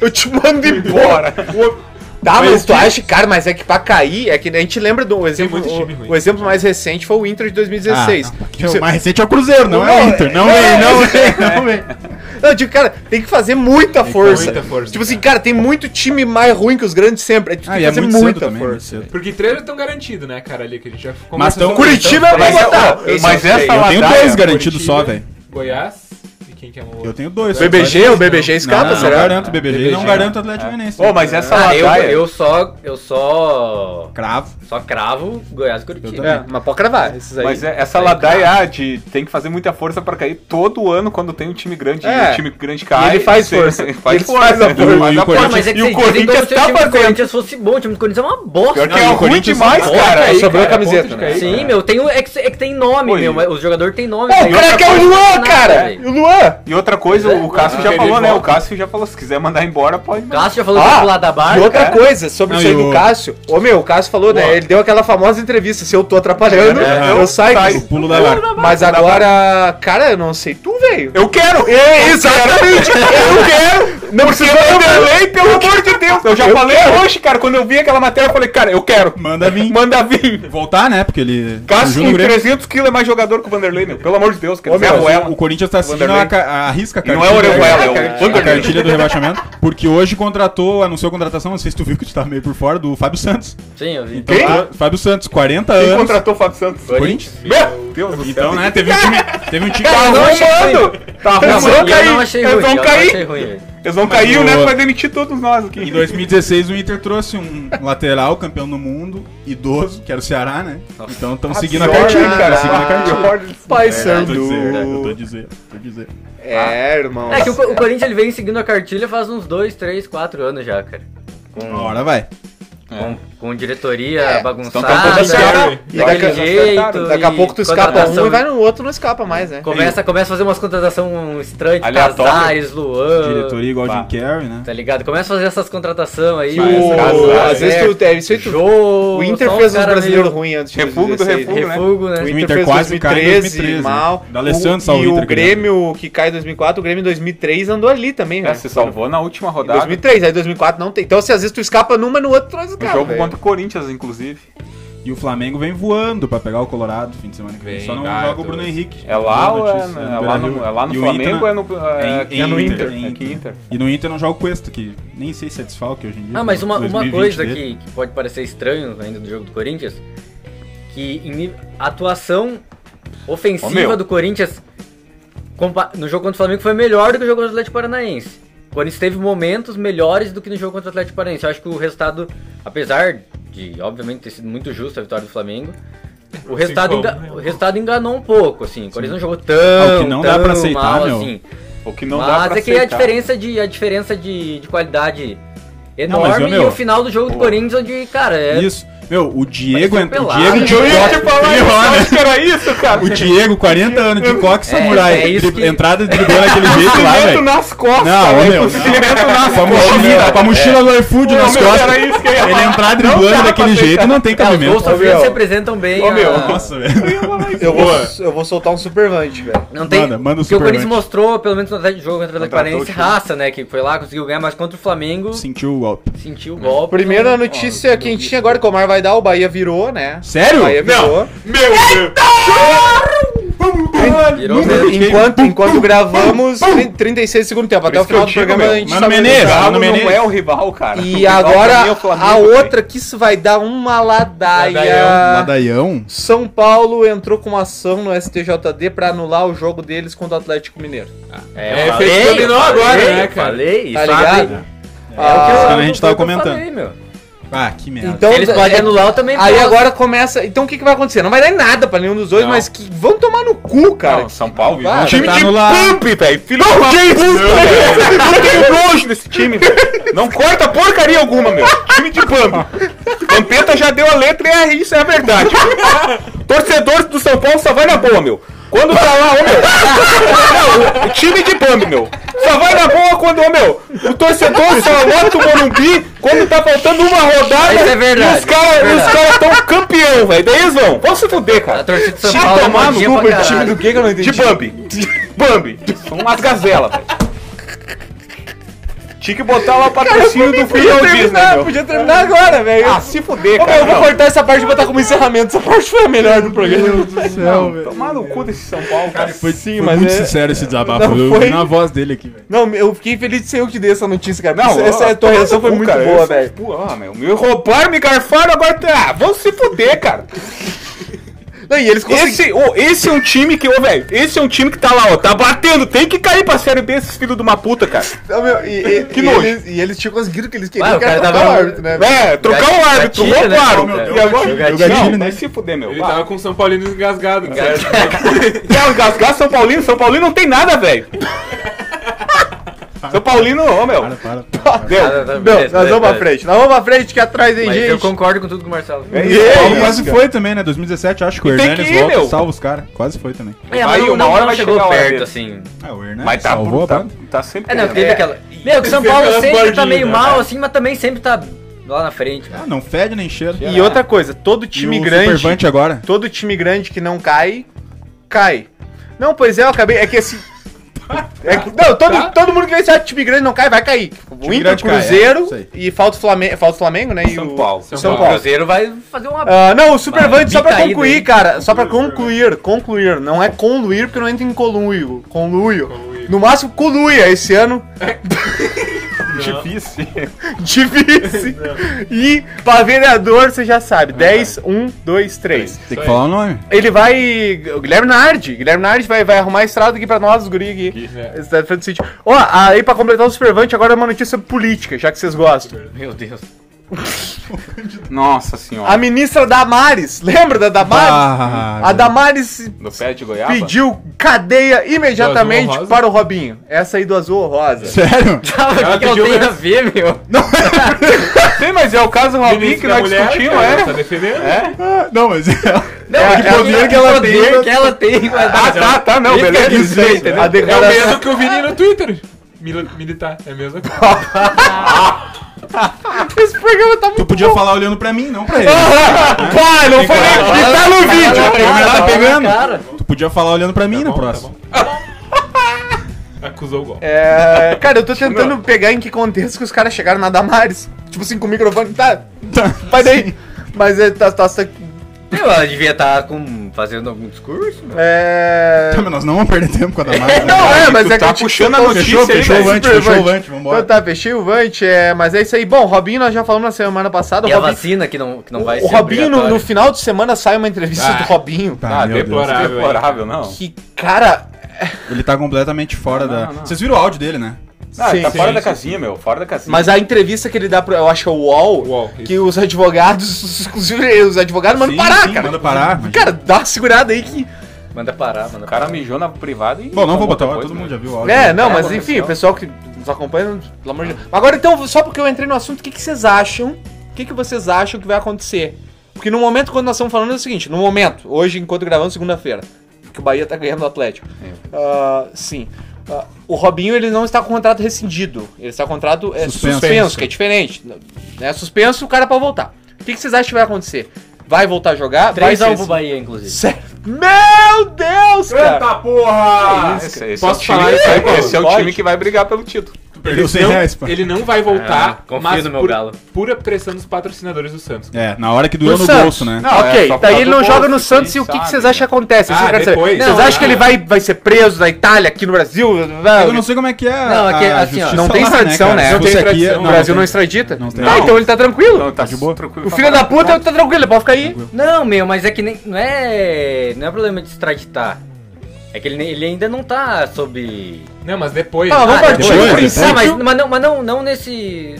Eu te mando embora. <laughs> Tá, mas tu acha, cara, mas é que pra cair, é que a gente lembra do exemplo. muito time O, ruim. o exemplo mais recente foi o Inter de 2016. Ah, não. Tipo, você- O mais recente é o Cruzeiro, não, é Não, o Inter. Não é, vem, não é, vem, <laughs> não vem. Não, eu digo, cara, tem que fazer muita força. muita força, Tipo assim, cara, tem muito time mais ruim que os grandes sempre. Tem Ah, que e é fazer muito cedo muita também, muito força. Porque três estão garantidos, né, cara, ali que a gente já Mas tão- Curitiba eu vou Mas, botar. mas essa Eu tenho dois garantidos só, velho. Goiás quem que é o outro? Eu tenho dois. BBG, o BBG Não, escapa, não, não será? garanto o BBG, não BBG. garanto o Atlético Goianiense. Ô, mas essa Ah, eu, ladaia... eu só. Eu só. Cravo. Só cravo Goiás e Curitiba. É, mas pode cravar esses aí. Mas é- essa ladaia ah, de tem que fazer muita força pra cair todo ano quando tem um time grande É. e o time grande cai. E ele faz você- força. <laughs> Ele faz ele força. faz E o a Pô, força. mas é que E o Corinthians se o tá time do fazendo. Corinthians fosse bom. O time do Corinthians é uma bosta. Pior que Não, é o ruim demais, cara. aí, sobrou a camiseta, né? Sim, meu, tem, o- é, que, é tem nome, meu. O jogador tem nome. O cara que é o Não Luan, cara! O Luan! E outra coisa, o Cássio já Ele falou, né? O volta. Cássio já falou, se quiser mandar embora, pode. O Cássio já falou que Ah, vai pular da barra. E outra é. coisa, sobre Não, isso aí do o- Cássio. Ô meu, o Cássio falou, né? Ele deu aquela famosa entrevista. Se eu tô atrapalhando, É, eu, eu saio. O pulo da barra. Mas agora, cara, eu não sei tu, velho. Eu quero! É, exatamente! eu quero! Não precisa o Vanderlei, pelo amor de Deus! Eu já Eu falei quero. hoje, cara, quando eu vi aquela matéria, eu falei, cara, eu quero! Manda vir. Manda vir! Voltar, né? Porque ele. Cássio surgiu no com Grêmio. 300 quilos é mais jogador que o Vanderlei, meu. Pelo amor de Deus, quer Ô, dizer, meu, a Ruela. O Corinthians tá seguindo Vanderlei. a, a risca a E não é o Orejuela, é o a Vanderlei. cartilha do rebaixamento, porque hoje contratou, anunciou a contratação, não sei se tu viu que tu tá meio por fora, do Fábio Santos. Sim, eu vi. Então, Quem? tra- Fábio Santos, 40 Quem anos. contratou o Fábio Santos? Corinthians. Meu Deus do céu. Então, né, teve um time, teve um time Tá achei arrumando! Tá Não, arrumando! eu Vão cair! Eles não o- Neto vai demitir todos nós aqui. Em 2016 o Inter trouxe um lateral campeão do mundo, idoso, que era o Ceará, né? Então estão seguindo a cartilha, né, cara. Seguindo a Ah, cartilha. Pai É, eu Sandu. tô dizendo, eu tô dizendo, tô dizendo. É, irmão. É que o, o Corinthians ele vem seguindo a cartilha faz uns 2, 3, 4 anos já, cara. Com, hora vai. com, com diretoria É, bagunçada, então tá tudo certo. E daqui, daquele jeito. daqui a e pouco tu escapa um e vai no outro, não escapa mais, né? Começa, começa a fazer umas contratações estranhas. Casares, Luan. Diretoria igual. Jim Carrey, né? Tá ligado? Começa a fazer essas contratações aí. Às vezes tu, é, isso aí tu, o Inter fez brasileiros meio ruins antes de Refugo do 2016. refugo, né? Refugo, né? O O Inter, fez quase cai em 2013, 2013, mal. né? D'Alessandro O- salvou e o Grêmio que cai em 2004, o Grêmio em 2003 andou ali também, É, né? se salvou na última rodada. 2003, aí 2004 não tem. Então, se às vezes tu escapa numa, no outro traz o O cara. Corinthians, inclusive. E o Flamengo vem voando pra pegar o Colorado fim de semana que vem. Vem, Só não joga o Bruno Henrique. É lá ou é, é no lá no, é lá no E Flamengo ou é no, é, aqui em no Inter, Inter? Inter. Inter. E no Inter não joga o Cuesta, que nem sei se é desfalque hoje em dia. Ah, mas uma, uma 2020 coisa que, que pode parecer estranho ainda do jogo do Corinthians, que em a atuação ofensiva meu. do Corinthians no jogo contra o Flamengo foi melhor do que o jogo contra o Atlético Paranaense. O Corinthians teve momentos melhores do que no jogo contra o Atlético Paranaense. Eu acho que o resultado, apesar de, obviamente, ter sido muito justo a vitória do Flamengo, o resultado, enga- o resultado enganou um pouco, assim. O Corinthians não jogou tão, o que não dá tão pra aceitar, mal, meu. assim. O que não dá Mas pra é que a aceitar. diferença de, a diferença de, de qualidade Não, mas, enorme ô, meu, e o final do jogo do Pô. Corinthians, onde, cara, é Isso. Meu, o Diego, Parecia en- o. Diego de Eu ia te falar isso, acho que era isso, cara. O Diego, 40 anos de coque samurai. é isso dri- que- Entrada driblando daquele jeito lá, Cimento velho. nas costas, Não, velho, meu, com a mochila, com a mochila do iFood Ô, nas costas. isso Ele entrar driblando daquele jeito não tem É, os cabimento. gols sofridos meu. representam bem Ô, meu. Nossa, velho. Eu vou, eu vou soltar um supervante, velho. Não tem. Manda, manda o Porque o Corinthians mostrou, pelo menos no de jogo contra o Atlético Paranaense, raça, né? Que foi lá, conseguiu ganhar, mas contra o Flamengo Sentiu o golpe. sentiu o golpe. Primeira não- notícia quentinha agora que o Omar vai dar, o Bahia virou, né? Sério? O Bahia virou. Meu Deus. Virou mesmo. Enquanto, enquanto gravamos, 30 36 segundo tempo. Até o final do digo, programa meu. a gente Mano sabe o Menezes, resultado. Mano não Menezes. é o rival, cara. O E rival agora é o Flamengo, a outra que isso vai dar uma ladaia. Ladaião. São Paulo entrou com uma ação no STJD pra anular o jogo deles contra o Atlético Mineiro. É, É, fez falei, eu agora, falei, né, cara? Falei, Tá sabe? ligado? É o que Ah, eu, a gente tava o comentando. falei, meu. Ah, que merda. Então, eles podem é- anular, eu também Aí posso. agora começa. Então o que, que vai acontecer? Não vai dar em nada pra nenhum dos dois, Não. mas que vão tomar no cu, cara. Não, São Paulo, Vai, um time de anular. pump, velho. Filho velho. Não tenho nojo desse time, velho. Não corta porcaria alguma, meu. Time de pump. Vampeta já deu a letra e é isso, é a verdade. <laughs> Torcedor do São Paulo só vai na boa, meu. Quando tá lá, ô meu. <laughs> Não, o time de pump, meu. Só vai na boa quando, ô meu, o torcedor só lota o Morumbi quando tá faltando uma rodada. Isso é verdade, E os caras é cara tão campeão, velho. Daí eles vão. Vão se fuder, A cara. torcida de São Paulo é tomado modinha no caralho. Time do que que eu não entendi? De Bambi. Bambi. São umas gazelas, velho. Tinha que botar lá o patrocínio do Filho Disney, meu. podia terminar agora, velho. Ah, se fuder, Ô, cara. meu, eu vou não. cortar essa parte e botar como encerramento. Essa parte foi a melhor do programa. Meu Deus do céu, velho. Tomar no cu desse São Paulo, cara. Foi, Sim, foi mas muito é- sincero esse desabafo. Não, eu foi- vi na voz dele aqui, velho. Não, eu fiquei feliz de ser eu que dei essa notícia, cara. Não, Essa- ó, tua reação foi muito cara. boa, velho. Pô, meu, me roubaram, me garfaram, agora tá. Ah, vão se fuder, cara. Não, e eles conseguiram. Esse, ô, esse é um time que, ô, velho, esse é um time que tá lá, ó, tá batendo, tem que cair pra Série B esses filhos de uma puta, cara. Não, meu, e, e- Que e nojo. Eles, e eles tinham conseguido o que eles queriam, Ah, o cara trocar tava- o árbitro, né? É, trocar o árbitro, né? roubaram. Meu Deus. E agora, O gatilho. não, né? vai se fuder, meu. Ele Vai. tava com o São Paulino engasgado. né? <laughs> Quer engasgar São Paulino? São Paulino não tem nada, velho. São Paulino, ô meu. Para, para. Deu. Tá, tá, Não, beleza, nós vamos pra frente. Nós vamos pra frente que atrás tem Mas eu gente. concordo com tudo com o Marcelo. É. Paulo é quase foi também, né? 2017, acho que o Hernanes que ir, volta meu. salva os caras. Quase foi também. É, Vai, mas não, uma hora não vai chegou perto, dele. assim. Ah, o Hernanes Mas tá, salvou, tá, tá sempre. É, não, teve é. aquela... Meu, que o São Paulo sempre tá meio né? mal, assim, mas também sempre tá lá na frente. Ah, não fede nem cheira. E outra coisa, todo time e o grande. Supervante agora. Todo time grande que não cai, cai. Não, pois é, eu acabei. É que assim. É que- não, todo, todo mundo que vê esse time grande não cai, vai cair. O Time Inter, grande cai, é, Cruzeiro e falta o Flamengo, falta o Flamengo, né? E São o Paulo. São, São O Paulo. Cruzeiro vai fazer uma... Ah, não, o Supervante, só pra concluir, aí. cara. Só pra concluir, concluir. Não é conluir, porque não entra em conluio. Conluio. No máximo, coluia esse ano. <laughs> Difícil. <laughs> Difícil. E pra vereador, você já sabe. 10, 1, 2, 3. Tem que falar o nome. Ele vai. O Guilherme Nardi. Guilherme Nardi vai, vai arrumar a estrada aqui pra nós, os guri aqui. É. Cidade Sítio. Ó, aí pra completar o Supervante, agora é uma notícia política, já que vocês gostam. Meu Deus. Nossa senhora. A ministra Damares, lembra da Damares? Ah, a Damares Do pé de Goiaba? pediu cadeia imediatamente Do para o Robinho. Essa aí do azul ou rosa. Sério? Mas o que, que ela pediu tem a ver, meu? Sim, mas é o caso Robinho Ministro que da nós mulher, discutimos, cara, Tá é? defendendo? É? Ah, não, mas ela. Não, É, que é o poder que ela tem. que ela tem. Ah, tá, tá, não, que beleza. eu É o mesmo que eu vi no Twitter. Mil- Militar, é a mesma <laughs> coisa. Esse programa tá Tu muito. podia falar olhando pra mim, não pra ele. Pai, não foi nem. Tá no vídeo. A câmera tá pegando. Cara, Tu podia falar olhando pra mim no bom, tá próximo. <laughs> Acusou o golpe. É, cara, eu tô tentando pegar em que contexto que os caras chegaram na Damares. Tipo assim, com o microfone. Tá, Tá. vai daí. Mas é, tá, tá, tá- ela devia estar com, fazendo algum discurso, é... Tá, mas nós não vamos perder tempo com a Damares. né? Não, é, mas tu é tá que tipo, puxando a notícia Fechou, aí, fechou o. Vante, Super fechou o Vante. Vante, vambora. Então tá, fechei o Vante, é, mas é isso aí. Bom, Robinho nós já falamos na semana passada. E o a Robinho, vacina que não, que não vai o ser Robinho no, no final de semana sai uma entrevista Ah. do Robinho. Tá, Ah, meu Deus. deplorável. Deplorável, não. Que, cara, <laughs> Ele tá completamente fora Não, da. não, não. Vocês viram o áudio dele, né? Ah, Sim, tá sim, fora da sim. casinha, meu. Fora da casinha. mas a entrevista que ele dá pro, eu acho que é o UOL, UOL, que os advogados, inclusive os advogados mandam Sim, parar, sim, cara. manda parar, mas- Cara, dá uma segurada aí que... Manda parar, manda O cara parar. mijou na privada e. Bom, não vou botar, depois, todo né? mundo já viu o áudio. É, não, É, mas enfim, pessoal. o pessoal que nos acompanha, pelo amor de Deus. Agora então, só porque eu entrei no assunto, o que, que vocês acham? O que, que vocês acham que vai acontecer? Porque no momento quando nós estamos falando é o seguinte, no momento, hoje, enquanto gravamos segunda-feira, que o Bahia tá ganhando do Atlético. Ah, sim. Ah, o Robinho ele não está com contrato rescindido. Ele está com contrato é, suspenso. Suspenso. que é diferente. Né? Suspenso, o cara pode voltar. O que, que vocês acham que vai acontecer? Vai voltar a jogar? Três vai a ser 1 pro Bahia, inclusive. Sério? Meu Deus, cara! porra! Esse, esse Posso é o time, falar isso aí, Paulo? esse é o time que vai brigar pelo título. Perdeu Ele 100 não, reais, pô. ele não vai voltar, É, confio mas no meu por galo. pura pressão dos patrocinadores do Santos. É, na hora que doeu No no Santos. bolso, né? Não, é ok, só por daí causa ele do não bolso, joga no Santos e o que, que sabe, vocês né? acham que acontece? Isso Ah, eu quero saber. depois. Vocês Não, acham que ele vai, vai ser preso na Itália, aqui no Brasil? Eu não sei como é que é. Não, aqui, a assim, ó, justiça Não tem lá, extradição, cara? né? Se Não fosse tem aqui, extradição. O não, Brasil tem. não extradita? Não tem. Ah, então ele tá tranquilo. Não, tá de boa. tranquilo. O filho da puta tá tranquilo, ele pode ficar aí. Não, meu, mas é que nem, não é. Não é problema de extraditar. É que ele, ele ainda não tá sob. Não, mas depois. Ah, vamos Ah, partir depois, do depois, princípio. Não, mas, mas não, mas não, não nesse.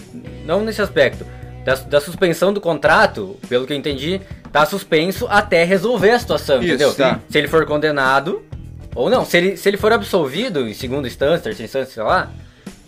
Não nesse aspecto. Da, da suspensão do contrato, pelo que eu entendi, tá suspenso até resolver a situação, Isso, entendeu? tá. Se ele for condenado. Ou não, se ele, se ele for absolvido em segunda instância, terceira instância, sei lá,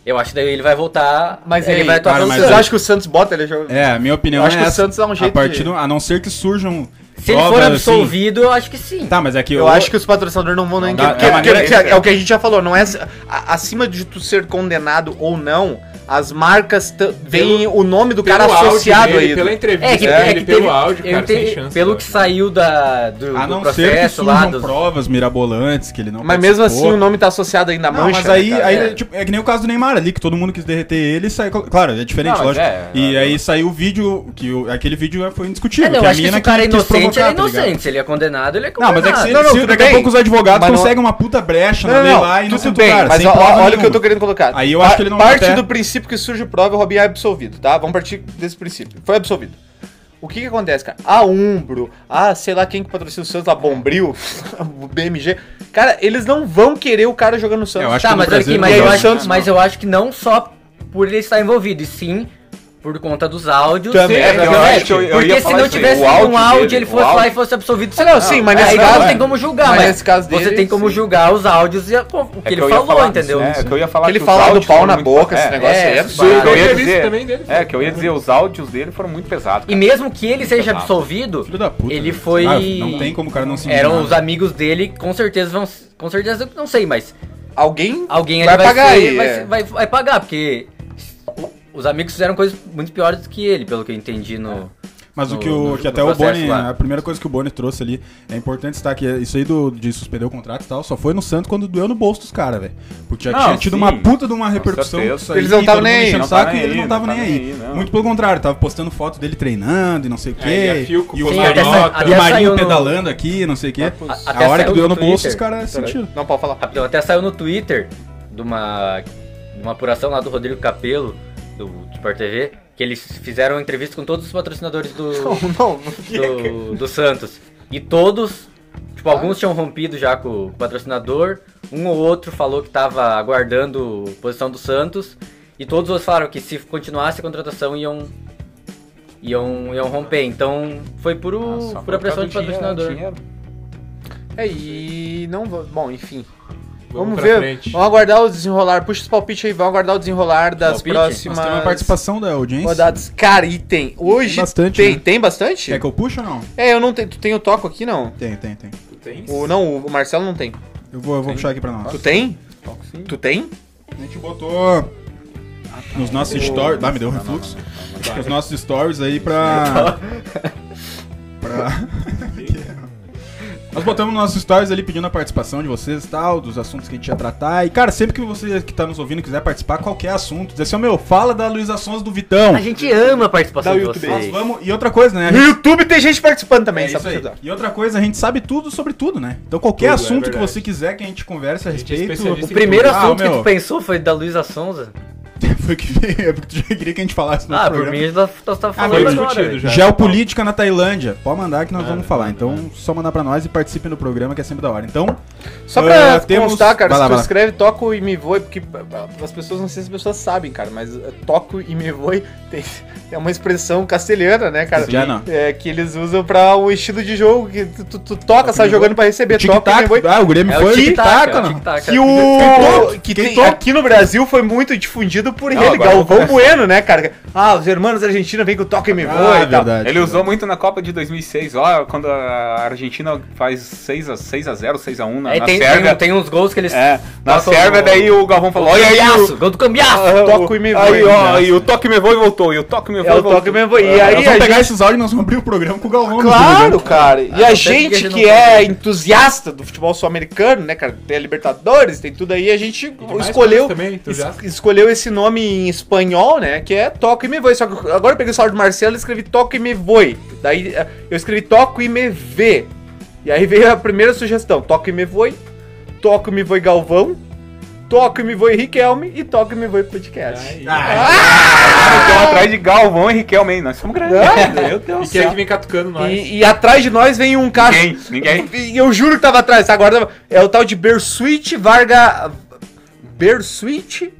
eu acho que daí ele vai voltar. Mas ele aí, vai atuar Vocês acham que o Santos bota ele jogar? É, a minha opinião Eu acho é que o essa. Santos dá um jeito A partir de- do, a não ser que surjam Se ele for absolvido, eu acho que sim. Tá, mas é que Eu acho que os patrocinadores não vão nem. dá- é porque- maneira- porque é o que a gente já falou, não é a- acima de tu ser condenado ou não, as marcas veem o nome do cara associado dele, aí. Pela entrevista É que, dele, é que pelo teve- áudio, cara, entendi- sem chance. Pelo que saiu da, do, A do não ser que processo lá dos, provas mirabolantes que ele não Mas mesmo assim o nome tá associado ainda à Não, mancha. mas aí, né, aí É. tipo, é que nem o caso do Neymar ali, que todo mundo quis derreter ele e saiu. Claro, é diferente, Não, lógico. é, e é, aí saiu o vídeo, que o- aquele vídeo foi indiscutível. É, não, que eu a acho que se o cara é inocente, ele é tá inocente. se ele é condenado, ele é Não, condenado. mas é que se, Não, não, se daqui a pouco os advogados não- conseguem uma puta brecha Não, na não, lei não, lá e não tudo bem, cara, mas olha o que eu tô querendo colocar. Aí eu acho que ele não Parte do princípio que surge prova e o Robinho é absolvido, tá? Vamos partir desse princípio. Foi absolvido. O que que acontece, cara? A Umbro, a sei lá quem que patrocina o Santos, a Bombril, <laughs> o BMG. Cara, eles não vão querer o cara jogando no Santos. Eu acho Tá, que no mas Brasil aqui, não mas vai. eu, E o acho, Santos- mas eu acho que não só por ele estar envolvido, e sim por conta dos áudios. Também, e é, eu acho que eu- eu Porque se não tivesse o um áudio áudio, dele, ele fosse lá áudio- e fosse absolvido. Ah, não, sim, mas nesse aí caso- não tem como julgar, mas mas, nesse caso dele, você tem como sim. julgar os áudios e a- o que É ele eu ia falou, falar, entendeu? É, que eu ia falar Ele os fala do pau na boca, é, esse negócio é, aí é esse absurdo. Que eu ia dizer, também dele. é, que eu ia dizer, os áudios dele foram muito pesados. E mesmo que ele seja absolvido, ele velho. foi. Ah, não tem como o cara não se Eram os amigos dele, com certeza vão. Com certeza, eu não sei, mas Alguém, alguém vai ali vai, pagar ser- aí. vai, é. vai, vai pagar, porque os amigos fizeram coisas muito piores do que ele, pelo que eu entendi no. Mas o no- que, o, no- que até o Boni, lá. a primeira coisa que o Boni trouxe ali, é importante destacar que isso aí do, de suspender o contrato e tal, só foi no Santos quando doeu no bolso dos caras, velho. Porque já Não, tinha tido sim, uma puta de uma repercussão disso aí, Eles não tavam todo nem aí, não o saco e ele não tava nem aí. não. Muito pelo contrário, tava postando foto dele treinando e não sei o quê. É, e e o Sim, Marinho, e o Marinho no- pedalando aqui, não sei o quê. A- A, hora que doeu no bolso, os caras sentiram. Não, pode falar. Rapidão, até saiu no Twitter de uma, de uma apuração lá do Rodrigo Capello, do Sport TV, que eles fizeram entrevista com todos os patrocinadores do, <laughs> Não, não. do, do Santos. E todos, tipo, alguns tinham rompido já com o patrocinador, um ou outro falou que tava aguardando posição do Santos, e todos os falaram que se continuasse a contratação iam. Iam, iam romper, então foi puro, Nossa, pura por pressão causa de dinheiro, patrocinador. dinheiro. É, e não vou. Bom, enfim. Vamos ver. frente. Vamos aguardar o desenrolar. Puxa os palpites aí, vamos aguardar o desenrolar das Palpite? próximas Nós temos uma participação da audiência. rodadas. Cara, e tem. Hoje Tem bastante, Tem, né? tem bastante? Quer que eu puxe ou não? É, eu não tenho. Tu tem o toco aqui, não? Tem, tem, tem. O, não, o Marcelo não tem. Eu vou, eu vou puxar aqui pra nós. Tu tem? Toco sim. Tu tem? A gente botou nos nossos stories. Ah, me deu um refluxo. Os nossos stories aí pra. pra. Nós botamos nos nossos stories ali pedindo a participação de vocês e tal, dos assuntos que a gente ia tratar. E, cara, sempre que você que tá nos ouvindo quiser participar, qualquer assunto, dizer assim, ó, meu, fala da Luísa Sons do Vitão. A gente ama a participação o de YouTube. Nós vocês. vamos. E outra coisa, né? a No gente- YouTube tem gente participando também, É isso aí. E outra coisa, a gente sabe tudo sobre tudo, né? Então qualquer Tudo, é assunto que verdade. você quiser que a gente converse a gente é respeito. especialista O primeiro Ah, assunto que meu, tu pensou foi da Luísa Sonza. <laughs> Foi que veio, é porque tu já queria que a gente falasse no Ah, por programa. mim já tá, tá Ah, falando foi agora. já. Geopolítica na Tailândia. Pode mandar que nós Ah, vamos falar. Então, só mandar pra nós e participe no programa, que é sempre da hora. Então, Só Ah, pra temos- constar, cara, vai se lá, tu vai lá. escreve toco e me voe, porque ah, as pessoas, não sei se as pessoas sabem, cara, mas eh, toco e me voe <laughs> tem, é uma expressão castelhana, né, cara? Já não. É, que eles usam pra o estilo de jogo, que tu, tu- tu toca, sai me jogando pra receber, toca e me tic-tac. voe. Ah, o Grêmio É foi o tic-tac, tic-tac, é o não? tic-tac. Que o. Que tem- aqui no Brasil foi muito difundido por Não, ele, Galvão vou- Bueno, né, cara? Ah, os irmãos da Argentina vêm com o toque e me voa Ah, e tal. verdade. Ele usou muito na Copa de 2006, ó, quando a Argentina faz 6 a 6 a 0, 6 a 1 na, Aí na tem, tem, Sérvia. um- tem uns gols que eles. É, na Sérvia no- daí o Galvão falou: "Olha aí, o gol do cambiaço! Ah, Toco o- e me Aí, voe, ó, né? e o toque me voe e voltou, e o toque me voe É e o voltou. toque e me voa. E Nós aí vamos pegar gente... esses áudios e nós vamos abrir o programa com o Galvão. no Claro, cara. E Ah, a gente que é entusiasta do futebol sul-americano, né, cara? Tem a Libertadores, tem tudo aí. A gente escolheu, escolheu esse nome em espanhol, né? Que é Toque e Me Voe. Só que agora eu peguei o saldo do Marcelo e escrevi Toque e Me Voe. Daí eh, eu escrevi Toco e Me Vê. E aí veio a primeira sugestão: Toque e Me Voe, Toque e Me Voe Galvão, Toque e Me Voe Riquelme e Toque e Me Voe Podcast. Cara, estão atrás de Galvão e Riquelme, hein? Nós somos grandes. Meu Deus E quem é que vem catucando nós? E, e atrás de nós vem um cara. Ninguém, ninguém. <laughs> E eu juro que tava atrás, tá? Agora é o tal de Bersuit Varga. Bersuit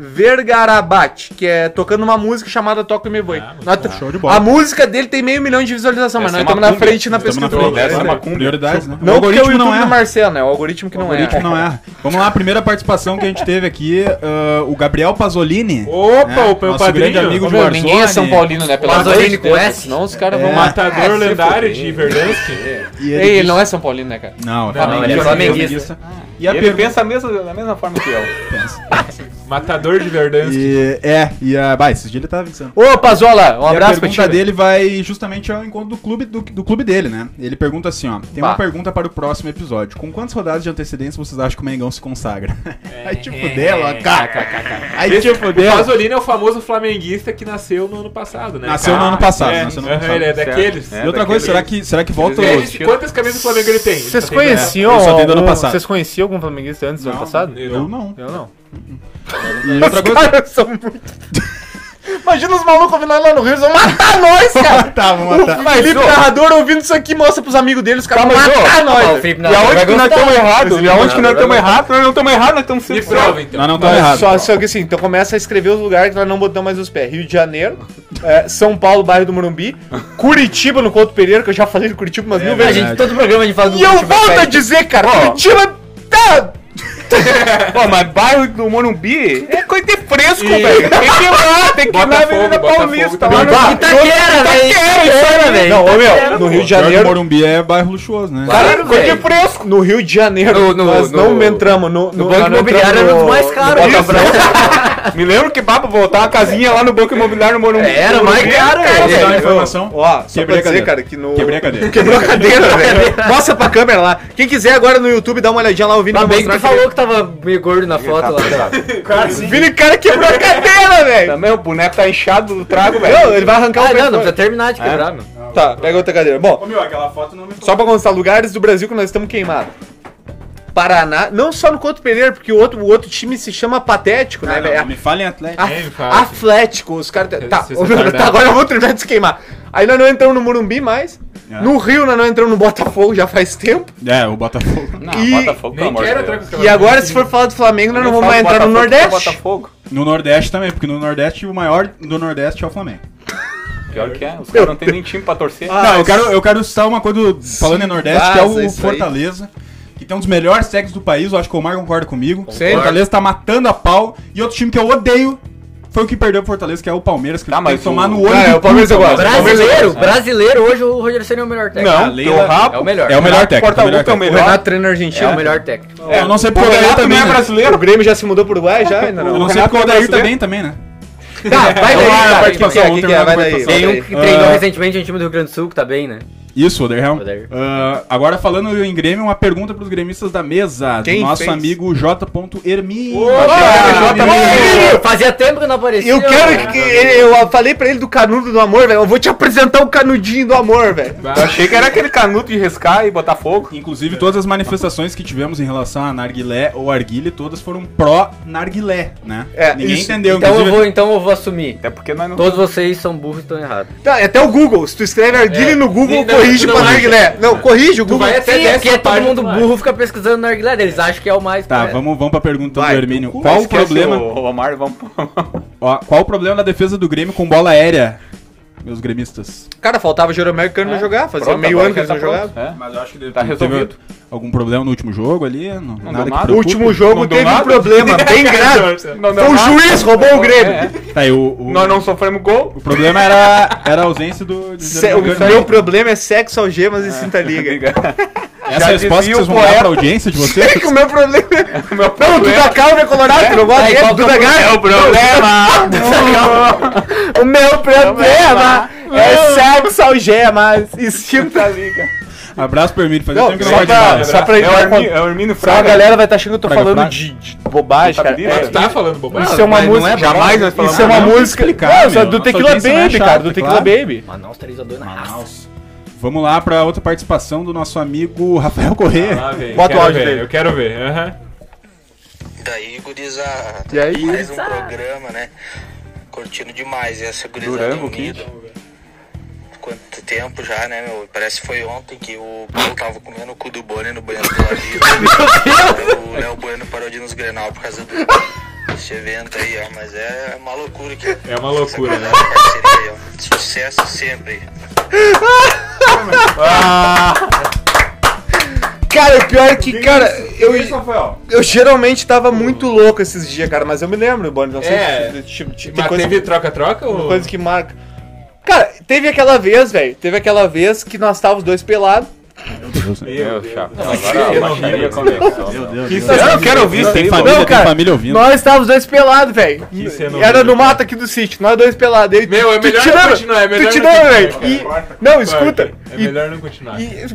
Vergarabat, que é tocando uma música chamada Toca e Me Voe. Ah. Show de bola. A música dele tem meio milhão de visualização, mas Essa nós é estamos na cumbia. frente na pesquisa. na ser É, uma cumbia. Prioridades, né? Não o porque é o algoritmo YouTube não do é. Marcelo, né? O algoritmo que O não algoritmo é. não é. Vamos lá, a primeira participação que a gente teve aqui, ah, o Gabriel Pasolini. Opa, né? o meu padrinho. grande amigo de meu, ninguém é São Paulino, né? Pelo Pasolini amor de com Deus, S? Senão os caras É. vão matador lendário de Verdansk. E Ei, ele não é São Paulino, né, cara? Não, Não, ele é flamenguista. E a Ele pensa da mesma forma que eu. <laughs> Matador de Verdansk. E, é, e a... Bah, esses dias ele tava avisando. Ô, Pazola, um e a abraço pra pergunta ti. dele vai justamente ao encontro do clube, do, do clube dele, né? Ele pergunta assim, ó. Tem Bah. uma pergunta para o próximo episódio. Com quantas rodadas de antecedência vocês acham que o Mengão se consagra? <laughs> Aí te fudeu, ó, cara. Aí te O fudeu. Pasolini é o famoso flamenguista que nasceu no ano passado, né? Nasceu cara? no ano passado, É, nasceu no ano passado. ele é daqueles. É. E outra coisa, será que, será que volta o... Ele- Quantas camisas do Flamengo ele tem? Vocês tem conheciam? Só dei do ano passado. Vocês conheciam algum flamenguista antes do ano passado? Eu não. Eu não. E outra Os coisa... caras são muito. <laughs> Imagina os malucos vindo lá no Rio, eles vão matar nós, <laughs> cara! tá, vamos matar. O Felipe Narrador ouvindo isso aqui mostra pros amigos dele, os caras vão matar Ah, nós! Felipe E Narrador aonde que nós estamos errados? E aonde que nós estamos errados? Nós não estamos errados, nós estamos sempre prova, então. Nós não estamos errados. Só, só que assim, então começa a escrever os lugares que nós não botamos mais os pés. Rio de Janeiro, é, São Paulo, bairro do Morumbi, Curitiba no Couto Pereira, que eu já falei de Curitiba umas mil A vezes. gente, todo programa a gente fala do E eu volto a dizer, cara, Curitiba tá... Pô, mas bairro do Morumbi é coisa de fresco, E- velho. Tem que ir lá, tem que ir na Botafogo, Avenida Botafogo Paulista. Lá no... Itaquera, velho! Itaquera, velho! Não, ô meu, no. Rio de Janeiro... Morumbi é bairro luxuoso, né? Cara, coisa de velho. fresco. No Rio de Janeiro, nós não entramos no... No Banco Imobiliário era um dos mais no caros. Botafogo. Me lembro que pra voltar uma casinha lá no Banco Imobiliário no Morumbi. Era mais Morumbi, caro, cara, velho. Posso dar uma velho. informação? Ó, só Quebrei pra a dizer, cadeira. cara, que no... Quebrei a cadeira. Quebrou a cadeira, velho. Mostra pra câmera lá. Quem quiser agora no YouTube, dá uma olhadinha lá, o Vini Ainda vai bem que mostrar falou que tava meio gordo na foto lá. O <laughs> Vini, cara, quebrou a cadeira, velho. Também o boneco tá inchado do trago, Não, velho. ele vai arrancar Ah, o não, não precisa terminar de quebrar, meu. Tá, pega outra cadeira. Bom, Ô, meu, aquela foto não me só pra constar lugares do Brasil que nós estamos queimados. Paraná, não só no Couto Pereira, porque o outro, o outro time se chama Patético, né, Ah, velho? não, me fala em Atlético. É, fala. Atlético, os caras. Tá, retardado. tá, agora eu vou terminar de se queimar. Aí nós não entramos no Morumbi mais. É. No Rio nós não entramos no Botafogo já faz tempo. É, o Botafogo. Não, E- Botafogo, pelo amor de Deus. E agora, se for falar do Flamengo, nós não Eu vamos mais entrar no Botafogo, é Nordeste. Botafogo. No Nordeste também, porque no Nordeste o maior do Nordeste é o Flamengo. Pior que é, os caras não tem nem time pra torcer. Ah, não, eu mas- quero, eu quero citar uma coisa do- falando em Nordeste, que é vaza o isso aí. Fortaleza. Que tem um dos melhores técnicos do país, eu acho que o Omar concorda comigo. Concordo. Fortaleza tá matando a pau. E outro time que eu odeio foi o que perdeu pro Fortaleza, que é o Palmeiras, que Tá, tem que mas tomar o- no olho Ah, é, do o Palmeiras eu gosto. Palmeiras. Brasileiro, brasileiro, hoje o Rogério Senna é o melhor técnico. Não, a porque Leila- o Rapo É o melhor. É o melhor técnico. Porta é o melhor é o técnico. O melhor. Renato treina É argentino. o melhor técnico. É, eu não sei O porque o Odair Renato também, não é brasileiro. O Grêmio já se mudou pro Uruguai já? Ainda Eu não. não sei porque o Odair é também, também, né? Tá, vai daí, cara. participação, que é? Vai daí. Tem um que treinou Ah. recentemente um time do Rio Grande do Sul, que tá bem, né? Isso, Oderham. Odair. Ah, agora falando em Grêmio, uma pergunta pros gremistas da mesa. Quem do nosso fez? amigo J.Hermin. Ih, Fazia tempo que não aparecia. Eu quero mano. que. Eu falei pra ele do canudo do amor, velho. Eu vou te apresentar o canudinho do amor, velho. Eu achei que era aquele canuto de riscar e botar fogo. Inclusive, todas as manifestações que tivemos em relação a narguilé ou arguile, todas foram pró-narguilé, né? É, Ninguém isso. entendeu. Então eu, inclusive- vou, então eu vou assumir. Até porque nós não. Todos vocês são burros e estão errados. Tá, até o Google. Se tu escreve arguile É. no Google, Não, corrige não pra narguilé. Não, corrige o Google. vai até Sim, porque todo mundo burro fica pesquisando na Narguilé, eles acham que é o mais. Tá, correto. vamos, vamos pra pergunta Vai, do Hermínio. Qual o problema? O, o Omar, vamos. Ó, qual o problema da defesa do Grêmio com bola aérea? Meus gremistas? Cara, faltava Jeromel Cano É. jogar, fazia Pronto, meio ano que já eles não tá jogavam. pronto. É. Mas eu acho que Tá resolvido. algum problema no último jogo ali. Não, deu nada que nada. O último jogo Não teve um problema bem <laughs> grave. Não Foi o nada. juiz, roubou o Grêmio. É, é. Tá aí, o, o, Nós não sofremos gol. o problema era, era a ausência do. Se- o meu problema é sexo, algemas e cinta liga. <laughs> Essa Já é resposta que vocês o vão dar poeta. pra audiência de É vocês? <laughs> que o meu problema é... O meu Não, problema- Duda Calma é colorado, tu não gosta dele, é Duda o Gaga. o problema. O meu problema é sexo, algemas e cinta liga. Abraço pro Hermínio, fazia tempo que só não vai pra- só pra é o Hermínio, é o Hermínio Só a Fraga. galera vai estar achando que eu tô Fraga, falando Fraga. de, de bobagem, cara. É, Tu tá falando bobagem? isso é uma música. é Jamais nós falamos Isso é uma música. explicar, Não, do Tequila é Baby, cara. Do Tequila claro. Baby. Manaus 3x2 na raça. Vamos lá pra outra participação do nosso amigo Rafael Corrêa. Bota o quero áudio ver, dele. Eu quero ver. aham. Daí, gurizada. E aí, Mais um programa, né? Curtindo demais. E essa gurizada Durango, unida. Quanto tempo já, né, meu? Parece que foi ontem que o Paulo tava comendo o cu do Boni no banheiro do <laughs> Léo Bueno parou de ir nos Grenal por causa do, desse evento aí, ó. Mas é uma loucura que É uma loucura, né? parceria aí, ó. Sucesso sempre. Cara, o pior é que, cara, eu, eu geralmente tava muito louco esses dias, cara, mas eu me lembro, Boni, não sei É. se tipo, tipo, tem coisa, teve troca-troca ou... coisa que marca. Cara, teve aquela vez, velho, teve aquela vez que nós távamos dois pelados. Meu, chato. Não, Agora eu a não baixaria vi. começou. Meu meu. Deus. Eu não quero ouvir isso Tem família, Não, tem cara, família ouvindo. Nós estávamos dois pelados, velho. Era no mato aqui do sítio, nós dois pelados. Aí, Meu, é melhor não continuar, é melhor Tu te não continuar, velho? E- Não, escuta. É E- melhor não continuar. E,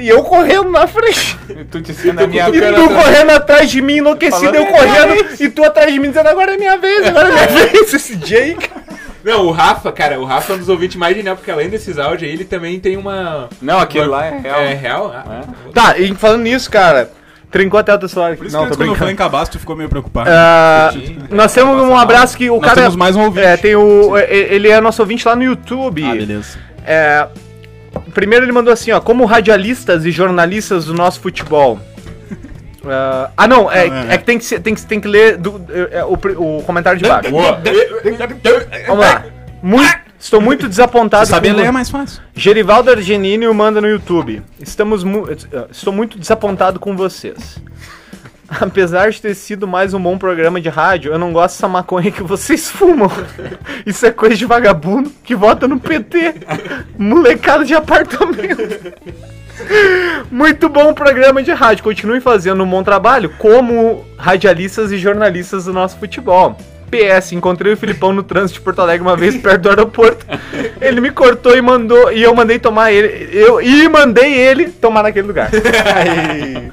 e eu correndo na frente. Tu te ensina a minha E tu atrás. correndo atrás de mim, enlouquecido, eu é correndo. E tu atrás de mim dizendo, agora é minha vez, agora é minha vez. Esse dia aí, cara. Não, o Rafa, cara, o Rafa é um dos ouvintes mais genial, porque além desses áudios aí, ele também tem uma... Não, aquele lá é real. É real? Ah, Tá, e falando nisso, cara, trincou até o teu celular. Por isso Não, que tô antes, quando eu falei brincando. em cabaço, tu ficou meio preocupado. Ah, nós temos um abraço que o Nós cara. temos mais um ouvinte. É, tem o. é, Ele é nosso ouvinte lá no YouTube. Ah, beleza. É, primeiro ele mandou assim, ó, como radialistas e jornalistas do nosso futebol. Ah, ah, não, é, Não, é, é que tem que, ser- tem que, tem que ler do- é, o, o comentário de baixo. Vamos lá. Muito, estou muito desapontado. Saber com- ler é mais fácil. Gerivaldo Argenini manda no YouTube. Estamos mu- estou muito desapontado com vocês. <laughs> Apesar de ter sido mais um bom programa de rádio, eu não gosto dessa maconha que vocês fumam. <laughs> Isso é coisa de vagabundo que vota no PT. Molecada de apartamento. <laughs> Muito bom programa de rádio. Continuem fazendo um bom trabalho como radialistas e jornalistas do nosso futebol. PS, encontrei o Filipão no trânsito de Porto Alegre uma vez perto do aeroporto. Ele me cortou e mandou. E eu mandei tomar ele. Eu, e mandei ele tomar naquele lugar. <laughs> Aí.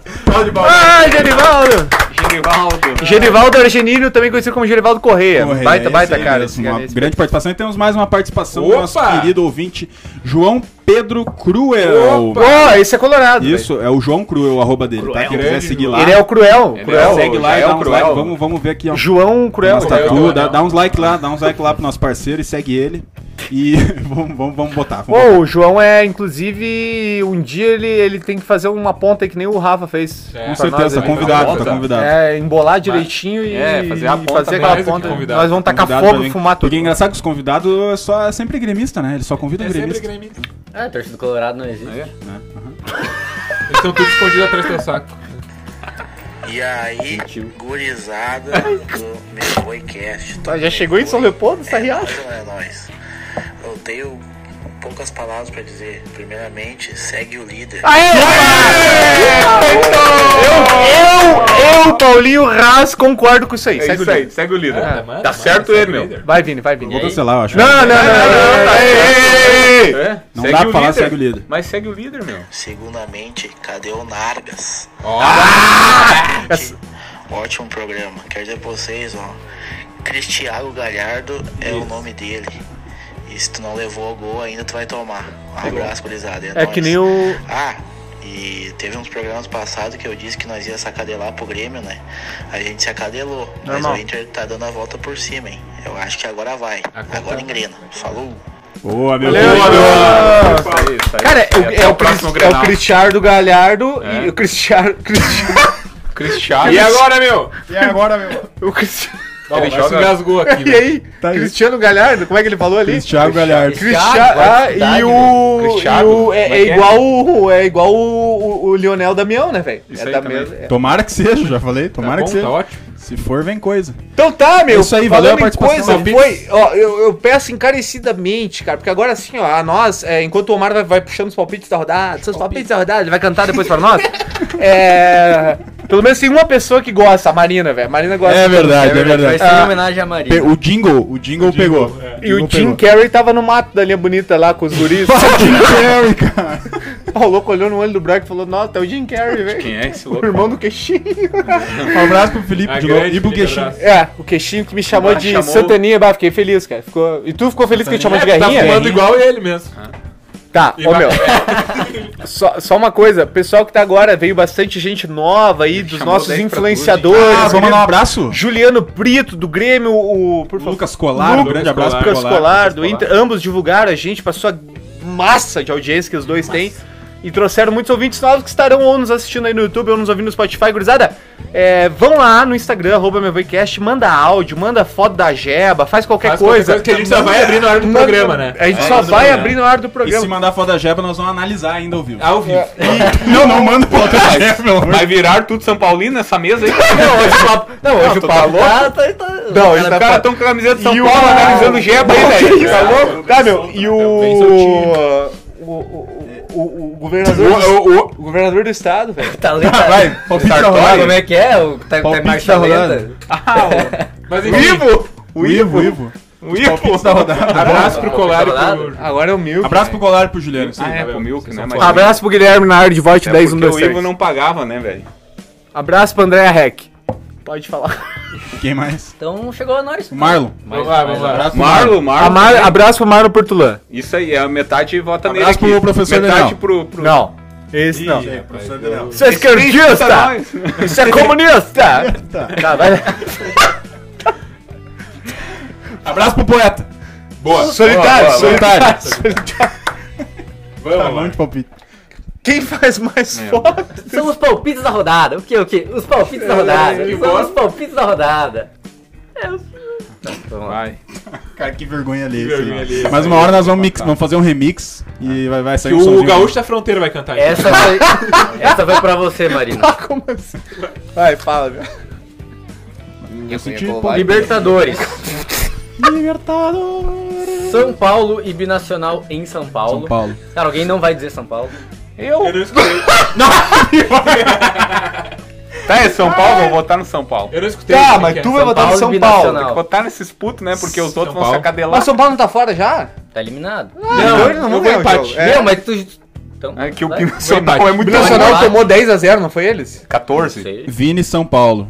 Ai, Gerivaldo! Genivaldo. Gerivaldo Argenino, também conhecido como Gerivaldo Correia. Porra, baita, é baita, cara. mesmo, cara, Uma esse grande participação. E temos mais uma participação do Opa! nosso querido ouvinte, João Pedro Cruel. Ó, esse é colorado. Isso, é o João Cruel, o arroba dele, tá? Quem quiser Grande seguir João. lá. Ele é o Cruel. Ele cruel. é o- Segue lá e é dá o uns Cruel. like. Vamos, vamos ver aqui, ó. João Cruel. Cruel, tatu, dá, Cruel. dá uns like lá, dá uns like lá pro nosso parceiro e segue ele. E <laughs> vamos, vamos, vamos botar. Vamos Pô, o João é, inclusive, um dia ele, ele tem que fazer uma ponta aí que nem o Rafa fez. É. Com nós certeza, aí. tá convidado, tá convidado. É, embolar direitinho e, É, fazer a ponta fazer aquela ponta. Nós vamos tacar fogo e fumar tudo. Porque é engraçado que os convidados é só, é sempre gremista, né? Eles só convidam É sempre gremista. Gremista. Ah, torcida do Colorado não existe. É. <laughs> Eles estão todos escondidos atrás do teu saco. E aí, gurizada do meu boycast. Ah, já chegou em São Leopoldo, essa riacha? É nóis. Eu tenho poucas palavras pra dizer. Primeiramente, segue o líder. Eu, eu, Paulinho Raz, concordo com isso aí. É Segue isso o aí, líder. segue o líder. Ah, tá manda, certo ele, meu. líder. Vai, Vini, vai, Vini. Vou cancelar, eu acho. Não, não, não, não, não, não. É, Não segue dá o pra falar líder. segue o líder. Mas segue o líder, meu. Segundamente, cadê o Nargas? Ó, Gente, ótimo programa. Quero dizer pra vocês, ó. Cristiago Galhardo é o nome dele. E se tu não levou o gol ainda, tu vai tomar. Um abraço, gurizada. É nóis. que nem o. Ah, e teve uns programas passados que eu disse que nós ia se acadelar pro Grêmio, né? A gente se acadelou, mas o Inter tá dando a volta por cima, hein? Eu acho que agora vai. Agora Agora tá. engrena. Falou! Boa, meu Valeu, Deus. Isso isso. Cara, é, o- até é o, próximo é o. Cristiano Galhardo É. e o Cristiano. Cristiano <laughs> Cristiano. E agora, meu? E agora, meu? o Cristiano. Ó, Ele joga- engasgou aqui. <laughs> E né? aí? Tá aí. Cristiano Galhardo, como é que ele falou ali? Cristiano Galhardo. Cristiano, ah, e o, Cristiano, e o- como é, é é é? igual o é igual o, o, o Lionel Damião, né, velho? Isso É aí da também. mesma- é. Tomara que seja, já falei. Tá Tomara bom, que seja. tá ótimo. Se for, vem coisa. Então tá, meu. É isso aí, valeu a participação. coisa, foi, ó, eu, eu peço encarecidamente, cara, porque agora assim, ó, a nós, é, enquanto o Omar vai, vai puxando os palpites da rodada, seus palpites da rodada, ele vai cantar depois pra nós. <laughs> é, pelo menos tem uma pessoa que gosta, a Marina, velho. Marina gosta. É verdade, é Vai verdade. ser em Ah. homenagem a Pe- Maria. O jingle, o jingle pegou. E o Jingle Jim pegou. Carrey tava no mato da linha bonita lá com os guris. <laughs> O Jim Carrey, cara. <laughs> o louco olhou no olho do Brock e falou: Nossa, é o Jim Carrey, velho. Quem é esse <laughs> O louco? irmão do queixinho. Um abraço pro Felipe A de novo. E pro Queixinho. abraço. É, o queixinho que me chamou Ah, de chamou- Santaninha, bah, fiquei feliz, cara. Ficou... E tu ficou feliz que ele te chamou de É, tá guerrinha? fumando igual ele mesmo. Tá, ô meu. só, só uma coisa, pessoal que tá agora, veio bastante gente nova aí, dos Chamou nossos 10 pra influenciadores. Ah, vamos mandar um abraço? Juliano Brito, do Grêmio, o. Por favor. Lucas Colar, um grande abraço Lucas Colar. Colar, do Inter. Ambos divulgaram a gente pra sua massa de audiência que os dois têm. E trouxeram muitos ouvintes novos que estarão ou nos assistindo aí no YouTube ou nos ouvindo no Spotify. Gurizada, é, vão lá no Instagram, arroba meu Voicast, manda áudio, manda foto da jeba, faz qualquer Faz qualquer coisa. coisa que a gente só vai abrir na hora do Manda- programa, né? A gente É, só vai abrir na hora do E programa. se mandar foto da Jeba, nós vamos analisar ainda ao vivo. Ao vivo. <laughs> <laughs> Não, não manda foto da Jeba, amor de Vai virar tudo São Paulino nessa mesa aí? <laughs> Não, hoje o papo. Não, hoje o papo. Tá, tá, tá. Não, Os ele tá caras estão com a camiseta de São E o- Paulo analisando o Jeba aí, velho. Tá louco? Tá, meu. E Bem soltinho. o. O, o, o, o governador. do- o governador do estado, velho. <laughs> Tá lendo? Vai, palpite da Sartori, rodada. como é que é? O, tá, tá Palpite marcha lenta? <laughs> Mas O Ivo! O Ivo, o Ivo. O Ivo. Palpites da rodada. abraço pro Colar e pro... Agora é o Milk. Abraço pro Colar e pro Juliano. sim. Ah, é, pro Milk, né? Mas Abraço pro Guilherme na área de vote é 10 porque 1 o 2 Ivo 3. não pagava, né, velho? Abraço pro Andréa Heck. Pode falar. Quem mais? Então chegou a nós. O Marlon. Mais- Vamos lá, mais vamos lá. abraço. Marlo, Marlo. Amar, abraço pro Marlon Portulã. Isso aí, é a metade vota nele Abraço pro professor Metade Daniel. pro... pro... Não. Esse não. Ih, eu- Isso é esquerdista! Isso é comunista! <laughs> Tá, vai. Abraço pro poeta. Boa. Solitário, boa, solitário. <laughs> Tá Vamos lá. de palpite. Quem faz mais foto? São os palpites da rodada. O que, o que? Os palpites da rodada. que São os palpites da rodada. É, os- Tá, vamos lá. Vai. Cara, que vergonha ali. Que vergonha alheia. Mas uma hora nós vamos, mix, vamos fazer um remix e vai, vai sair Que um o. Gaúcho da Fronteira vai cantar. aqui. Essa foi, <laughs> essa foi pra você, Marina. Ah, como assim? Vai, fala, meu. Eu senti Libertadores. Libertadores. São Paulo e Binacional em São Paulo. São Paulo. Cara, alguém não vai dizer São Paulo. Eu? Eu não escutei. <laughs> Tá, é São Paulo, vou votar no São Paulo. Eu não escutei. Tá, mas que é. tu vai votar no São e Paulo. Binacional. Vou votar nesses putos, né? Porque os outros vão Paulo. se acadelar. Mas São Paulo não tá fora já? Tá eliminado. então Não, eles eu vão ganhar o empate. jogo. É. Mas tu. Então, É que o. Binacional é muito O Nacional Vai. tomou 10x0, não foi eles? 14? Sei. Vini São Paulo.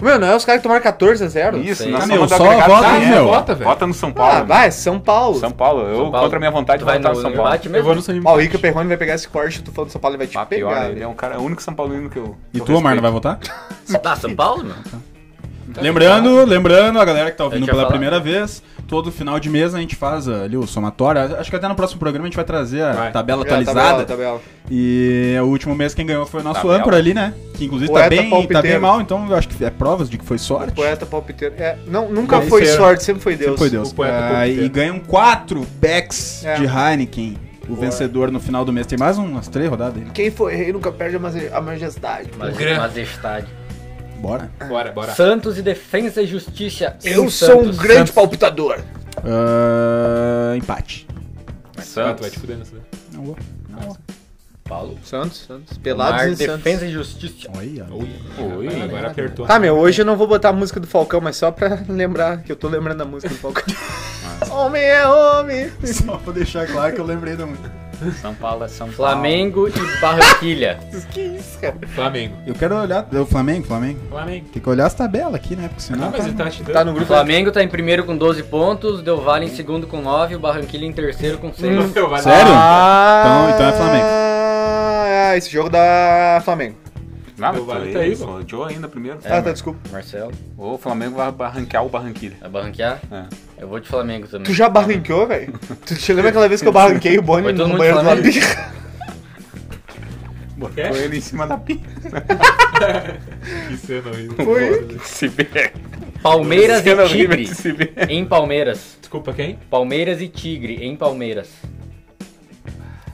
Meu, não é os caras que tomaram 14x0? Isso, Sei. nós Ah, somos meu, do só agregado vota, também, meu. Vota, velho. Vota no São Paulo. Ah, vai, São Paulo. São Paulo. Eu, São Paulo. contra a minha vontade, vou vai votar no no São Paulo. Eu vou no São Ó, o Ica Perrone vai pegar esse corte, tu falando de São Paulo, ele vai te Ah, pior, pegar. ele é um cara, o único São Paulino que eu. E tu, Omar, não vai votar? Ah, São Paulo, meu? Lembrando, lembrando, a galera que tá ouvindo gente pela falar. primeira vez, todo final de mês a gente faz ali o somatório. Acho que até no próximo programa a gente vai trazer a Vai. tabela É, tabela, atualizada. tabela. E o último mês quem ganhou foi o nosso Tabela. âncora ali, né? Que inclusive tá bem, tá bem mal, então eu acho que é provas de que foi sorte. Poeta palpiteiro. É, não, nunca Deve foi ser. sorte, sempre foi Deus. Sempre foi Deus. O poeta Ah, e ganham quatro backs É. de Heineken. O vencedor no final do mês. Tem mais umas três rodadas aí. Quem foi rei nunca perde a maje- a majestade. Mas, Gran- majestade. Bora. Bora, bora. Santos e Defesa e Justiça. Eu sou um grande Santos. palpitador. Ah, empate. Santos. vai te fuder nessa. Não vou. Paulo. Santos, Santos. Mar, Pelados e Santos. Defesa e Justiça. Olha. Ui. Agora apertou. Tá, meu, hoje eu não vou botar a música do Falcão, mas só pra lembrar que eu tô lembrando a música do Falcão. <laughs> homem é homem. Só pra deixar claro que eu lembrei da música. São Paulo é São Paulo. Flamengo e Barranquilha. <laughs> Que isso, cara? Flamengo. Eu quero olhar. O Flamengo, Flamengo. Flamengo. Tem que olhar as tabelas aqui, né? Porque senão. Não, mas tá- ele tá te dando. Tá no O grupo Flamengo tá em primeiro com 12 pontos, Del Valle em segundo com 9, o Barranquilha em terceiro com 6. Meu, vai Sério? Ah, Então- então é Flamengo. Ah, esse jogo da Flamengo. Não, tu tá aí, pô. o Joe ainda primeiro. ah, tá, desculpa. Marcelo, O Flamengo vai barranquear o Barranquilha. vai barranquear? É. Eu vou de Flamengo também. Tu já barranqueou, velho? <laughs> Tu te lembra aquela vez que eu barranquei o Boni no banheiro do Flamengo? Flamengo? Botou ele em cima da pia. Que cena horrível. Foi. Né? Se vê. Palmeiras e Tigre. Em Palmeiras. Desculpa, quem? Palmeiras e Tigre em Palmeiras.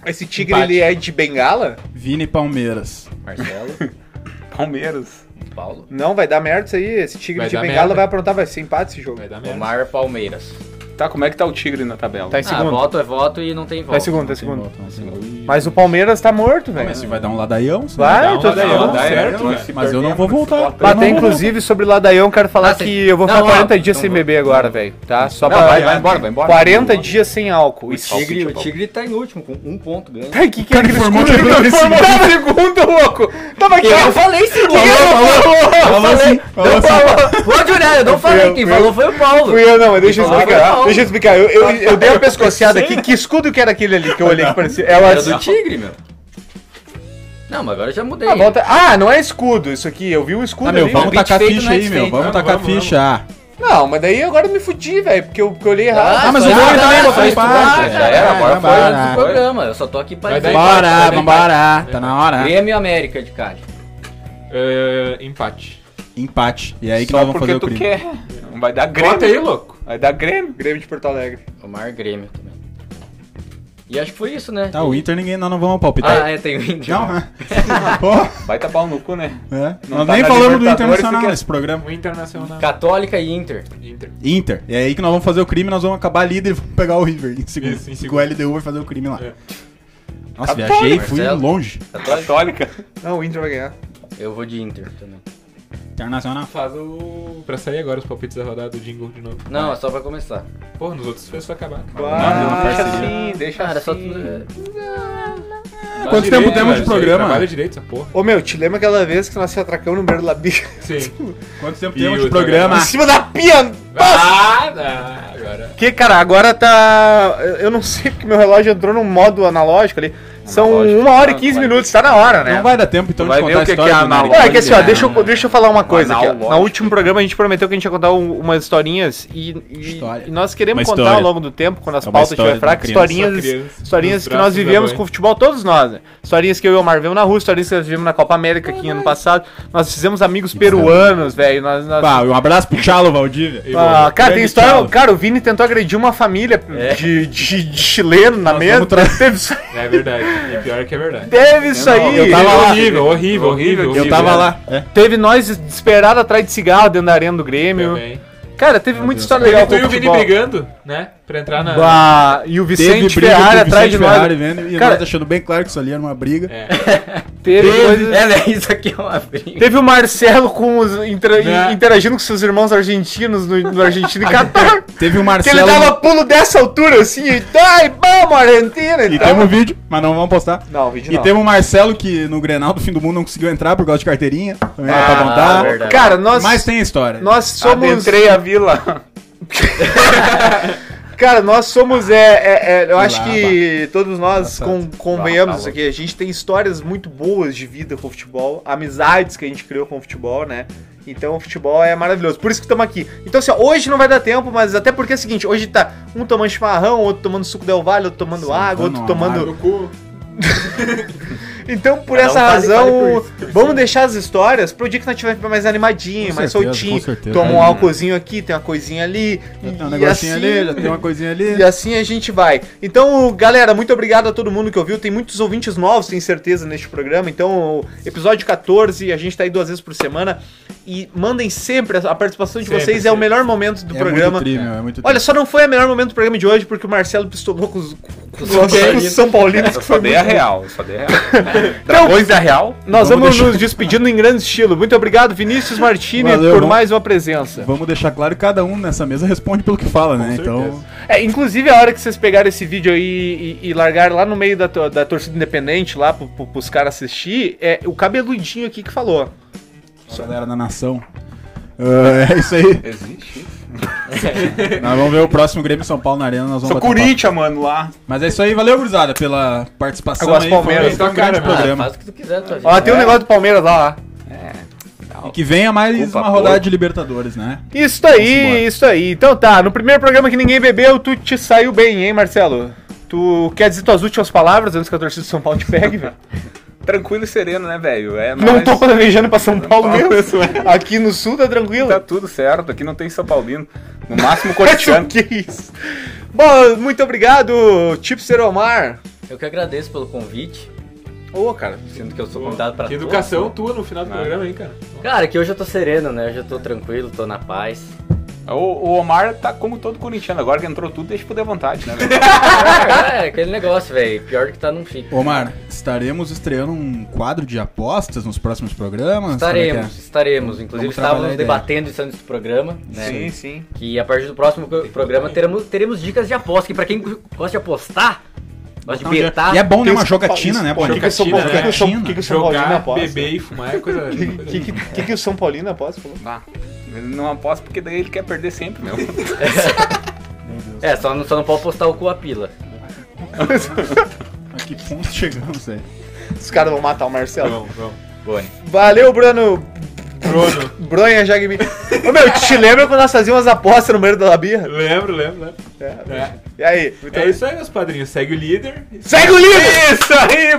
Esse tigre, Empate. ele é de bengala? Vini Palmeiras. Marcelo, <laughs> Palmeiras. Paulo. Não, vai dar merda isso aí. Esse tigre Vai de dar bengala merda. vai aprontar, vai ser empate esse jogo. Vai dar merda. Omar Palmeiras. Tá, como é que tá o Tigre na tabela? Tá em Ah, segundo. voto é voto e não tem voto. Tá em segundo, tá em segundo. não tem volta. Mas o Palmeiras tá morto, velho. Mas se vai dar um ladaião, sim. Vai, Dá um tô ladaião, dá certo, né? velho. Se Mas eu não vou voltar. Mas até não inclusive sobre o Ladaião, quero falar Ah, que tem- eu vou Não, ficar ó, 40 dias então sem vou- beber agora, velho. Tá? Só Não, pra. vai, vai embora, vai embora. 40 dias sem álcool. Isso. Tigre, o Tigre tá em último, com um ponto ganho. Ai, que que é aquele formou escudo? segundo, Ele formou em segundo, louco! Tava aqui, Eu falei segundo! Falou assim, falou assim. Pode olhar, eu não falei, quem falou foi o Paulo. Fui eu, não, mas deixa eu Falou explicar. Foi o Deixa eu explicar. Eu, eu, eu dei uma pescoceada aqui. Que escudo que era aquele ali que eu olhei que parecia? É Era o do Tigre, meu. Não, mas agora eu já mudei. Ah, volta- ah, não é escudo isso aqui. Eu vi o escudo Ah, meu, ali. vamos Palpite tacar ficha no aí, meu. Vamos tacar vamos, ficha. Não, mas daí agora eu me fudi, velho. Porque eu, porque eu olhei errado. Ah, mas o. Douglas Ah, também não, botou isso, empate. já era, É, agora. Fora do programa, eu só tô aqui pra Vai dar dizer. empate. Bora, vambora. Tá na hora. Grêmio e América de Cali. É, empate. Empate. E é aí que Só nós vamos porque fazer o tu crime. quer. Não vai dar Grêmio. Bota aí, louco. Vai dar Grêmio. Grêmio de Porto Alegre. Omar Grêmio também. E acho que foi isso, né? Tá, o Inter ninguém, nós não vamos palpitar. Ah, é, tem o Inter. Não, né? <laughs> Pô, Vai tapar o no cu, né? é. Não Nós tá nem falamos do Internacional fica- nesse programa. O Internacional. Católica e Inter. Inter. Inter. E é aí que nós vamos fazer o crime, nós vamos acabar líder e vamos pegar o River em segundo. Isso, em segundo. o LDU vai fazer o crime lá. É. Nossa, Católica, viajei, fui Marcelo. longe. Católica. Não, o Inter vai ganhar. Eu vou de Inter também. Internacional. Faz o. Pra sair agora os palpites da rodada do jingle de novo. Não, é só pra começar. Porra, nos outros fez pra acabar. Ah, deixa assim, deixa Cara, só. assim. Quanto Direito, tempo temos de velho, isso aí, programa? Trabalha direito essa porra. Ô meu, te lembra aquela vez que nós se atracamos no beiro da bicha? Sim. <laughs> Quanto tempo temos de programa? Em cima da pia! Ah, não, agora. Que, cara, agora tá. eu- Eu não sei porque meu relógio entrou num modo analógico ali. São Analógico, uma hora e tá, 15 vai. minutos, tá na hora, né? Não vai dar tempo então Vai de ver contar o a que história que é do é que assim, ó, né? deixa eu, deixa eu falar uma coisa aqui. ó. No último programa a gente prometeu que a gente ia contar um- umas historinhas e, e- História. e nós queremos Uma contar história. ao longo do tempo, quando as É uma pautas história estiverem fracas, de uma criança. historinhas, Uma criança, historinhas nos que nós braços da vivemos mãe. com o futebol, todos nós, né? Historinhas que eu e o Omar vivemos na rua, historinhas que nós vivemos na Copa América aqui ano passado. Nós fizemos amigos peruanos, velho. Nós, nós- Bah, um abraço pro Chalo Valdívia. Ah, cara, tem Grande história. Thiago. Cara, o Vini tentou agredir uma família de, de- de chileno na mesa. vamos tra- Teve isso, É verdade. E pior é que é verdade. teve isso aí. eu tava lá. horrível, horrível, horrível, Eu horrível. tava lá. É. Teve nós desesperados atrás de cigarro dentro da arena do Grêmio. Também. Cara, teve muita história Ele, legal tu e o Vini brigando, né? Pra entrar na. Ah, e o Teve Vicente Ferrari atrás de nós. Ferrari vendo, e Cara- nós deixando bem claro que isso ali era uma briga. É. <laughs> Teve, coisas- É, né? Isso aqui é uma briga. teve o Marcelo com os, intera- Né? interagindo com seus irmãos argentinos no, no Argentina e Catar. <laughs> Teve o que Marcelo... ele dava pulo dessa altura assim e ai, vamos, Argentina! E tal. temos um vídeo, mas não vamos postar. Não, vídeo E não. teve o Marcelo que no Grenal do fim do mundo não conseguiu entrar por causa de carteirinha. Também é Ah, pra contar. verdade. Cara, nós, Mas tem a história. nós somos. Adentrei a vila. <laughs> Cara, nós somos. É, é, é, eu acho que todos nós com, convenhamos isso aqui. A gente tem histórias muito boas de vida com o futebol, amizades que a gente criou com o futebol, né? Então o futebol é maravilhoso. Por isso que estamos aqui. Então, assim, ó, hoje não vai dar tempo, mas até porque é o seguinte: hoje tá um tomando chimarrão, outro tomando suco del Vale, outro tomando água, outro tomando. <laughs> Então, por Cada um essa fale- razão, por por vamos si. deixar as histórias pro dia que nós tiver mais animadinho, Com mais certeza, soltinho. com certeza. Toma um álcoolzinho aqui, tem uma coisinha ali. Já tem um e negocinho assim- ali, já tem uma coisinha ali. E assim a gente vai. Então, galera, muito obrigado a todo mundo que ouviu. Tem muitos ouvintes novos, tenho certeza, neste programa. Então, episódio 14, a gente tá aí duas vezes por semana. E mandem sempre, a participação de Sempre, vocês é o sempre. melhor momento do É programa. muito tri, meu, é muito Olha, tri. só não foi o melhor momento do programa de hoje, porque o Marcelo pistolou com os, com os, São com os Paulinos. São Paulinos. Eu que só foi dei a muito- real, eu só dei a real. <laughs> <laughs> Dragões da real. Nós Vamos vamos, deixar- nos despedindo em grande estilo. Muito obrigado, Vinícius Martini, Valeu, por vamos- mais uma presença. Vamos deixar claro que cada um nessa mesa responde pelo que fala, né? certeza. Então, É, inclusive a hora que vocês pegaram esse vídeo aí e, e largaram lá no meio da, da torcida independente, lá pro, pro, pros caras assistir, é o cabeludinho aqui que falou. a galera da nação. Ah, é isso aí. Existe isso. <laughs> Nós vamos ver o próximo Grêmio São Paulo na Arena. Nós vamos Sou. Corinthians, mano, lá. Mas é isso aí, valeu, gurizada, pela participação Agora as aí. Palmeiras, foi um tua grande cara, programa. Faz o que tu quiser, tua vida. Ó, tem um negócio do Palmeiras lá, ó. E que venha mais Opa, uma rodada pô. de Libertadores, né? Isso aí, isso aí. Então tá, no primeiro programa que ninguém bebeu, tu te saiu bem, hein, Marcelo? Tu quer dizer tuas últimas palavras antes que a torcida de São Paulo te pegue, velho? Tranquilo e sereno, né, velho? É Não tô planejando pra São Paulo Paulo mesmo. Aqui no sul tá tranquilo. Tá tudo certo, aqui não tem São Paulino. No máximo <laughs> cotidiano. que isso? Bom, muito obrigado, Tipster Omar. Eu que agradeço pelo convite, Ô, cara. sendo que eu sou convidado para Que educação tua no final do programa, hein, cara? Cara, que hoje eu tô sereno, né? Hoje eu tô tranquilo, tô na paz. O, o Omar tá como todo corintiano, agora que entrou tudo, deixa poder vontade, né, <laughs> é, aquele negócio, velho. Pior que tá, não fica. Omar, estaremos estreando um quadro de apostas nos próximos programas? É que é? Estaremos, estaremos. Inclusive Vamos estávamos debatendo isso antes do programa, né? Sim, sim. Que a partir do próximo programa teremos, teremos dicas de aposta. Que pra quem gosta de apostar, gosta de dia- betar, E é bom, né? Uma jogatina, né? O que, que, o São Jogatina, Paulo- que, que, o São- que, que o São Paulino aposta? beber e fumar é coisa. <laughs> O que, que, que, que o São Paulino aposta? Falou? Ah, ele não aposta porque daí ele quer perder sempre, meu. é, só não, só não pode postar o cu a pila. A <laughs> que ponto chegamos, velho? Os caras vão matar o Marcelo. Vamos, vamos. Boni. Valeu, Bruno. Bruno. Bronha Jagmi. Ô meu, te lembra quando nós fazíamos apostas no meio da labirra? Lembro, lembro, lembro. É. E aí? Muito É isso aí, meus padrinhos. Segue o líder. Segue o líder! Isso aí,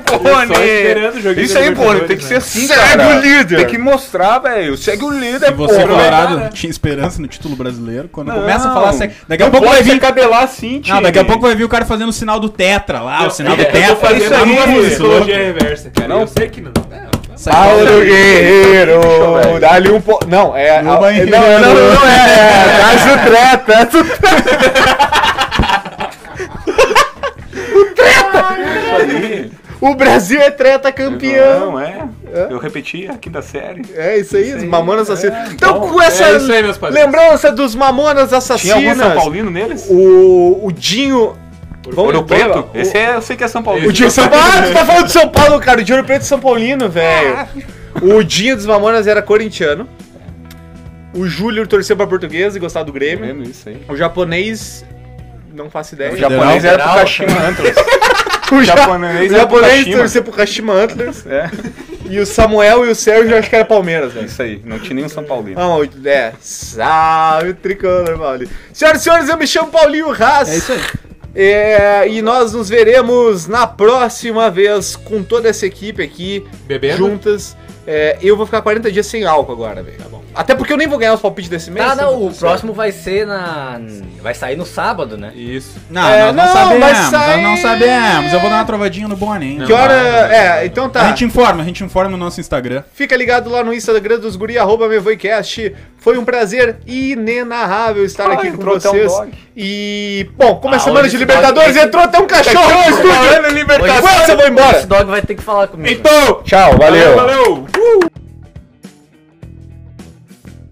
Só esperando o joguinho Isso aí, pô, Libertadores, tem que né? ser assim, Segue cara. o líder! Tem que mostrar, velho. Segue o líder, Se você. Colorado, tinha esperança no título brasileiro, quando Não, começa a falar... sério- Daqui a não pouco vai vir... se cabelar assim, tio. Não, daqui a pouco vai vir o cara fazendo o sinal do tetra lá, o sinal do Eu tô tetra. fazendo isso a aí, minha isso, psicologia reversa, cara. Não. Eu sei que não. É, Paulo Guerreiro! Dá-lhe um po... Não, é... Não, não, não, não é. é traz o treta, traz o <laughs> aí. O Brasil é treta campeão. Não, é. Eu repeti a quinta série. É isso aí, os Mamonas Assassinos. Então, Então, com essa é isso aí, meus padrinhos. lembrança dos Mamonas Tinha algum Assassinas, São Paulino neles? o, o Dinho... Ouro Preto? o- Esse é, eu sei que é São Paulino. O Dinho <laughs> São Paulo. Ah, tu tá falando de São Paulo, cara. O Dinho Ouro Preto é São Paulino, velho. O Dinho dos Mamonas era corintiano. O Júlio torceu pra portuguesa e gostava do Grêmio. Mesmo isso aí. O japonês. Não faço ideia. O japonês era pro. Kashima Antlers. <laughs> O ja- japonês o era pro japonês Kashima. torceu pro Kashima Antlers. É, <laughs> E o Samuel e o Sérgio eu acho que era Palmeiras, velho. isso aí. Não tinha nenhum São Paulino. Não, é. Salve, tricolor, Paulinho. Senhoras e senhores, eu me chamo Paulinho Haas. É isso aí. É, e nós nos veremos na próxima vez com toda essa equipe aqui, Bebendo? juntas. É, eu vou ficar 40 dias sem álcool agora, velho. Tá bom. Até porque eu nem vou ganhar os palpites desse mês. Ah, então não, tá o próximo vai ser na. Vai sair no sábado, né? Isso. Não, É, nós não, não, sabemos, vai sair- nós não sabemos. Eu vou dar uma trovadinha no Boni. hein? Que hora. É, então tá. A gente informa, a gente informa no nosso Instagram. Fica ligado lá no Instagram dos guri, arroba Mevoicast. Foi um prazer inenarrável estar Ah, aqui com um vocês. E, bom, como é Ah, semana de Libertadores, dog- entrou até um cachorro no <laughs> estúdio. Libertadores. Aguenta, eu vou embora. Esse dog vai ter que falar comigo. Tchau, valeu. Valeu! Uh!